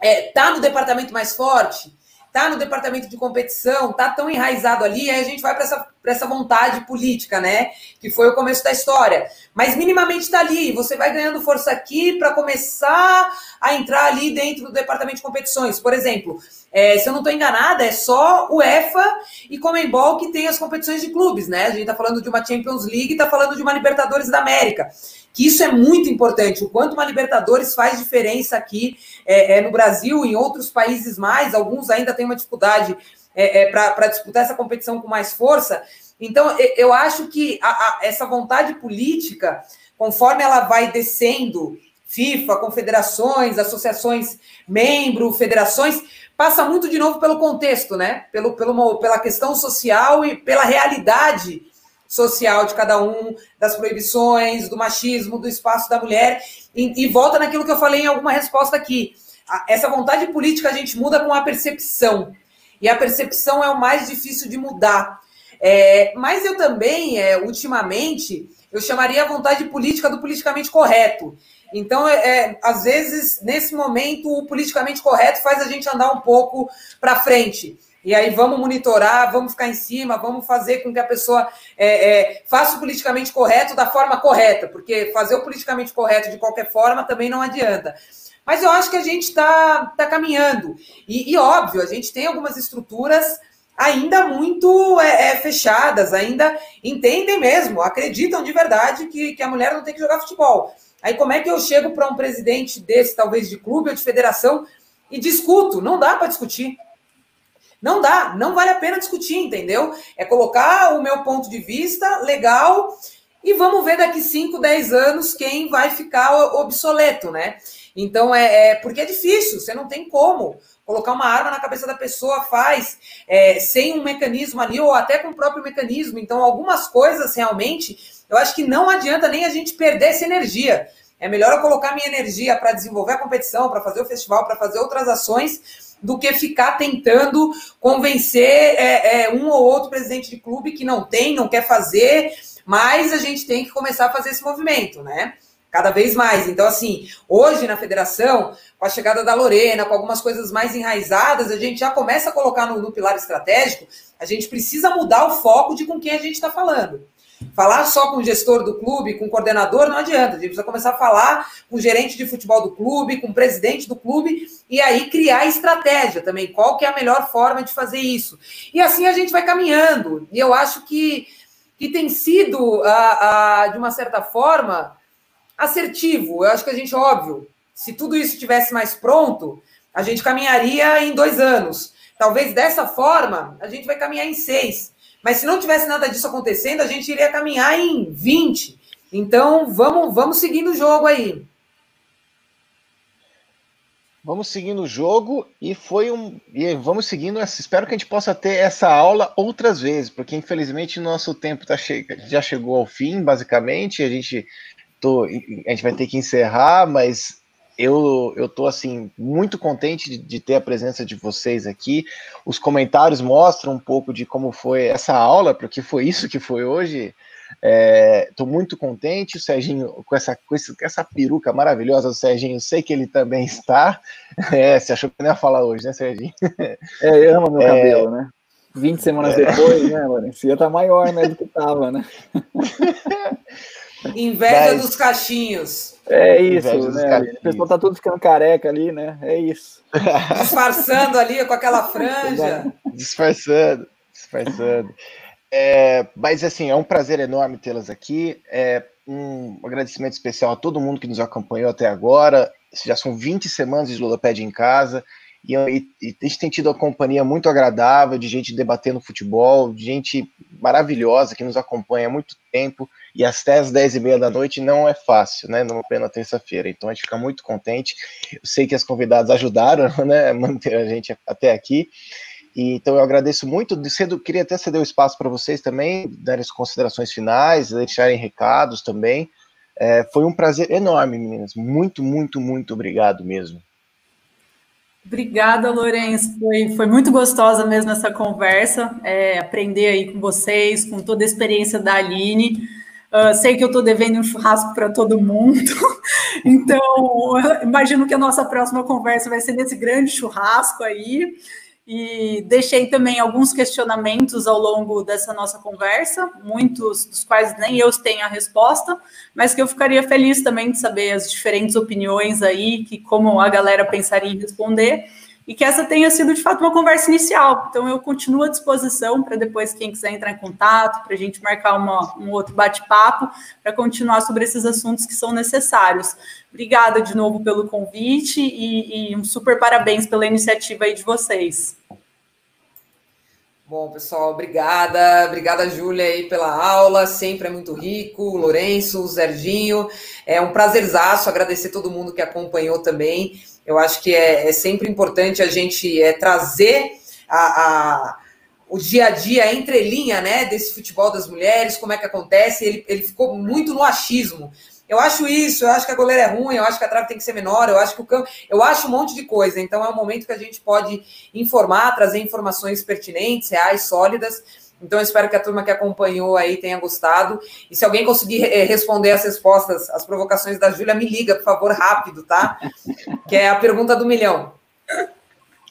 é, tá no departamento mais forte, tá no departamento de competição, tá tão enraizado ali, aí a gente vai para essa, essa vontade política, né? Que foi o começo da história. Mas minimamente está ali, você vai ganhando força aqui para começar a entrar ali dentro do departamento de competições. Por exemplo, é, se eu não estou enganada, é só o EFA e Comembol que tem as competições de clubes, né? A gente está falando de uma Champions League, está falando de uma Libertadores da América que isso é muito importante, o quanto uma Libertadores faz diferença aqui é, é, no Brasil, em outros países mais, alguns ainda têm uma dificuldade é, é para disputar essa competição com mais força. Então, eu acho que a, a, essa vontade política, conforme ela vai descendo, FIFA, confederações, associações, membro, federações, passa muito de novo pelo contexto, né? Pelo, pelo, pela questão social e pela realidade social de cada um, das proibições, do machismo, do espaço da mulher, e, e volta naquilo que eu falei em alguma resposta aqui. Essa vontade política a gente muda com a percepção, e a percepção é o mais difícil de mudar. É, mas eu também, é, ultimamente, eu chamaria a vontade política do politicamente correto. Então, é, é às vezes, nesse momento, o politicamente correto faz a gente andar um pouco para frente. E aí vamos monitorar, vamos ficar em cima, vamos fazer com que a pessoa é, é, faça o politicamente correto da forma correta, porque fazer o politicamente correto de qualquer forma também não adianta. Mas eu acho que a gente está tá caminhando. E, e, óbvio, a gente tem algumas estruturas ainda muito é, é, fechadas, ainda entendem mesmo, acreditam de verdade que, que a mulher não tem que jogar futebol. Aí como é que eu chego para um presidente desse, talvez de clube ou de federação, e discuto? Não dá para discutir. Não dá, não vale a pena discutir, entendeu? É colocar o meu ponto de vista legal e vamos ver daqui 5, 10 anos quem vai ficar obsoleto, né? Então é, é, porque é difícil, você não tem como colocar uma arma na cabeça da pessoa faz é, sem um mecanismo ali ou até com o próprio mecanismo. Então algumas coisas realmente eu acho que não adianta nem a gente perder essa energia. É melhor eu colocar minha energia para desenvolver a competição, para fazer o festival, para fazer outras ações, do que ficar tentando convencer é, é, um ou outro presidente de clube que não tem, não quer fazer, mas a gente tem que começar a fazer esse movimento, né? Cada vez mais. Então, assim, hoje na federação, com a chegada da Lorena, com algumas coisas mais enraizadas, a gente já começa a colocar no, no pilar estratégico, a gente precisa mudar o foco de com quem a gente está falando. Falar só com o gestor do clube, com o coordenador, não adianta. A gente precisa começar a falar com o gerente de futebol do clube, com o presidente do clube, e aí criar estratégia também. Qual que é a melhor forma de fazer isso? E assim a gente vai caminhando. E eu acho que, que tem sido, a, a, de uma certa forma, assertivo. Eu acho que a gente, óbvio, se tudo isso estivesse mais pronto, a gente caminharia em dois anos. Talvez dessa forma, a gente vai caminhar em seis. Mas se não tivesse nada disso acontecendo, a gente iria caminhar em 20. Então, vamos, vamos seguindo o jogo aí. Vamos seguindo o jogo e foi um. E vamos seguindo. Espero que a gente possa ter essa aula outras vezes, porque infelizmente nosso tempo tá che... já chegou ao fim, basicamente. A gente, tô... a gente vai ter que encerrar, mas eu, eu tô assim muito contente de, de, ter a presença de vocês aqui. Os comentários mostram um pouco de como foi essa aula, porque foi isso que foi hoje. Estou é, muito contente, o Serginho, com essa, com essa peruca maravilhosa do Serginho, sei que ele também está. É, você achou que não ia falar hoje, né, Serginho? É, ama meu é, cabelo, né? 20 semanas é. depois, né? Ia estar tá maior né, do que estava, né? Inveja Mas... dos cachinhos. É isso, né? O pessoal tá tudo ficando careca ali, né? É isso. Disfarçando ali com aquela franja. disfarçando, disfarçando. É, mas assim, é um prazer enorme tê-las aqui. É um agradecimento especial a todo mundo que nos acompanhou até agora. Já são 20 semanas de Ludopédia em casa. E, e, e, a gente tem tido uma companhia muito agradável de gente debatendo futebol, de gente maravilhosa que nos acompanha há muito tempo e até as 10 e meia da noite não é fácil, né? Não é na terça-feira. Então a gente fica muito contente. Eu sei que as convidadas ajudaram, né? A manter a gente até aqui. E, então eu agradeço muito. Cedo, queria até ceder o espaço para vocês também, darem as considerações finais, deixarem recados também. É, foi um prazer enorme, meninas. Muito, muito, muito obrigado mesmo. Obrigada, Lourenço. Foi, foi muito gostosa mesmo essa conversa, é, aprender aí com vocês, com toda a experiência da Aline. Uh, sei que eu estou devendo um churrasco para todo mundo, então imagino que a nossa próxima conversa vai ser nesse grande churrasco aí. E deixei também alguns questionamentos ao longo dessa nossa conversa, muitos dos quais nem eu tenho a resposta, mas que eu ficaria feliz também de saber as diferentes opiniões aí, que como a galera pensaria em responder e que essa tenha sido de fato uma conversa inicial. Então eu continuo à disposição para depois quem quiser entrar em contato, para a gente marcar uma, um outro bate-papo para continuar sobre esses assuntos que são necessários. Obrigada de novo pelo convite e, e um super parabéns pela iniciativa aí de vocês. Bom, pessoal, obrigada. Obrigada, Júlia, aí pela aula. Sempre é muito rico. O Lourenço, o. É um prazerzaço agradecer todo mundo que acompanhou também. Eu acho que é, é sempre importante a gente é, trazer a, a, o dia a dia, a entrelinha né, desse futebol das mulheres, como é que acontece. Ele, ele ficou muito no achismo. Eu acho isso, eu acho que a goleira é ruim, eu acho que a trave tem que ser menor, eu acho que o campo. Eu acho um monte de coisa. Então é um momento que a gente pode informar, trazer informações pertinentes, reais, sólidas então, espero que a turma que acompanhou aí tenha gostado. E se alguém conseguir eh, responder as respostas, as provocações da Júlia, me liga, por favor, rápido, tá? Que é a pergunta do milhão.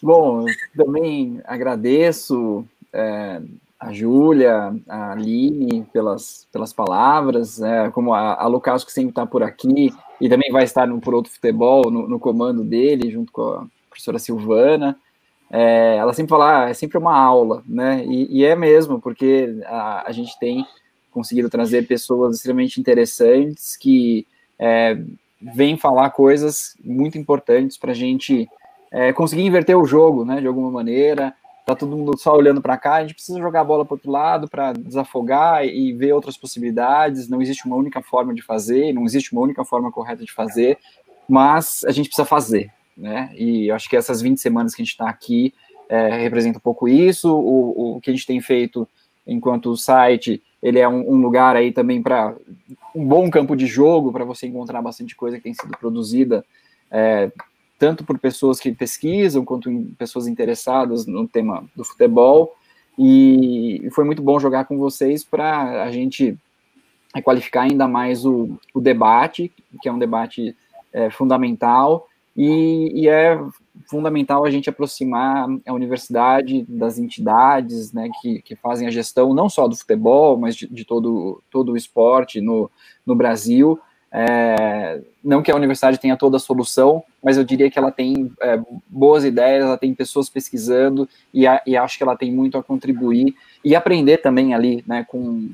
Bom, também agradeço é, a Júlia, a Aline pelas, pelas palavras, é, como a, a Lucas que sempre está por aqui e também vai estar no Por Outro Futebol, no, no comando dele, junto com a professora Silvana é, ela sempre fala, ah, é sempre uma aula, né? E, e é mesmo, porque a, a, gente tem conseguido trazer pessoas extremamente interessantes que é, vêm falar coisas muito importantes para a gente é, conseguir inverter o jogo, né? De alguma maneira, tá todo mundo só olhando para cá, a gente precisa jogar a bola para outro lado para desafogar e ver outras possibilidades. Não existe uma única forma de fazer, não existe uma única forma correta de fazer, mas a gente precisa fazer, né? E acho que essas 20 semanas que a gente está aqui é, representa um pouco isso. O, o que a gente tem feito enquanto site, ele é um, um lugar aí também para um bom campo de jogo para você encontrar bastante coisa que tem sido produzida. É, tanto por pessoas que pesquisam, quanto pessoas interessadas no tema do futebol. E foi muito bom jogar com vocês para a gente qualificar ainda mais o, o, debate, que é um debate é, fundamental, e, e, é fundamental a gente aproximar a universidade das entidades né, que, que fazem a gestão não só do futebol, mas de, de todo, todo o esporte no, no Brasil, é, não que a universidade tenha toda a solução, mas eu diria que ela tem é, boas ideias, ela tem pessoas pesquisando e, a, e, acho que ela tem muito a contribuir e aprender também ali, né, com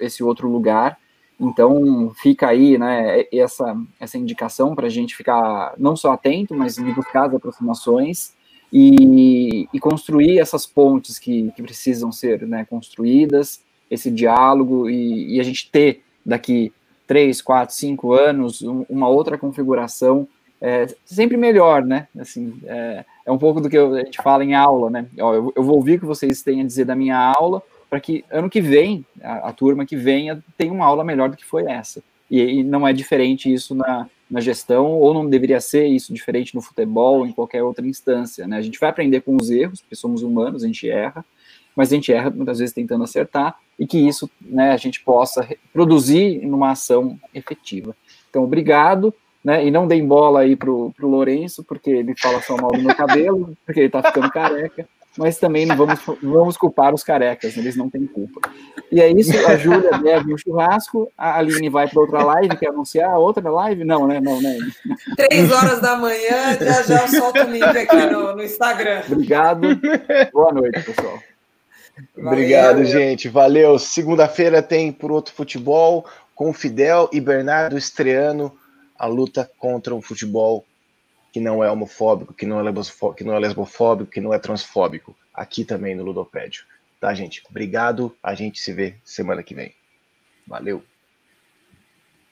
esse outro lugar. Então fica aí, né, essa essa indicação para a gente ficar não só atento, mas buscar as aproximações e, e construir essas pontes que, que precisam ser, né, construídas, esse diálogo e, e a gente ter daqui três, quatro, cinco anos, um, uma outra configuração, é, sempre melhor, né? Assim, é, é, um pouco do que a gente fala em aula, né? Eu, eu, vou ouvir o que vocês têm a dizer da minha aula, para que ano que vem, a, a, turma que venha, tenha uma aula melhor do que foi essa. E, e não é diferente isso na, na gestão, ou não deveria ser isso diferente no futebol, ou em qualquer outra instância, né? A gente vai aprender com os erros, porque somos humanos, a gente erra, mas a gente erra muitas vezes tentando acertar, e que isso né, a gente possa produzir numa ação efetiva. Então, obrigado, né, e não deem bola aí pro, pro Lourenço, porque ele fala só mal do meu cabelo, porque ele tá ficando careca, mas também não vamos, vamos culpar os carecas, eles não têm culpa. E é isso, a Júlia deve um churrasco, a Aline vai para outra live, quer anunciar outra live? Não, né? Não, né? Três horas da manhã, já já solto o link aqui no, no Instagram. Obrigado, boa noite, pessoal. Obrigado, Valeu. gente. Valeu. Segunda-feira tem por outro futebol com Fidel e Bernardo estreando a luta contra um futebol que não é homofóbico, que não é, que não é lesbofóbico, que não é transfóbico. Aqui também no Ludopédio. Tá, gente? Obrigado. A gente se vê semana que vem. Valeu.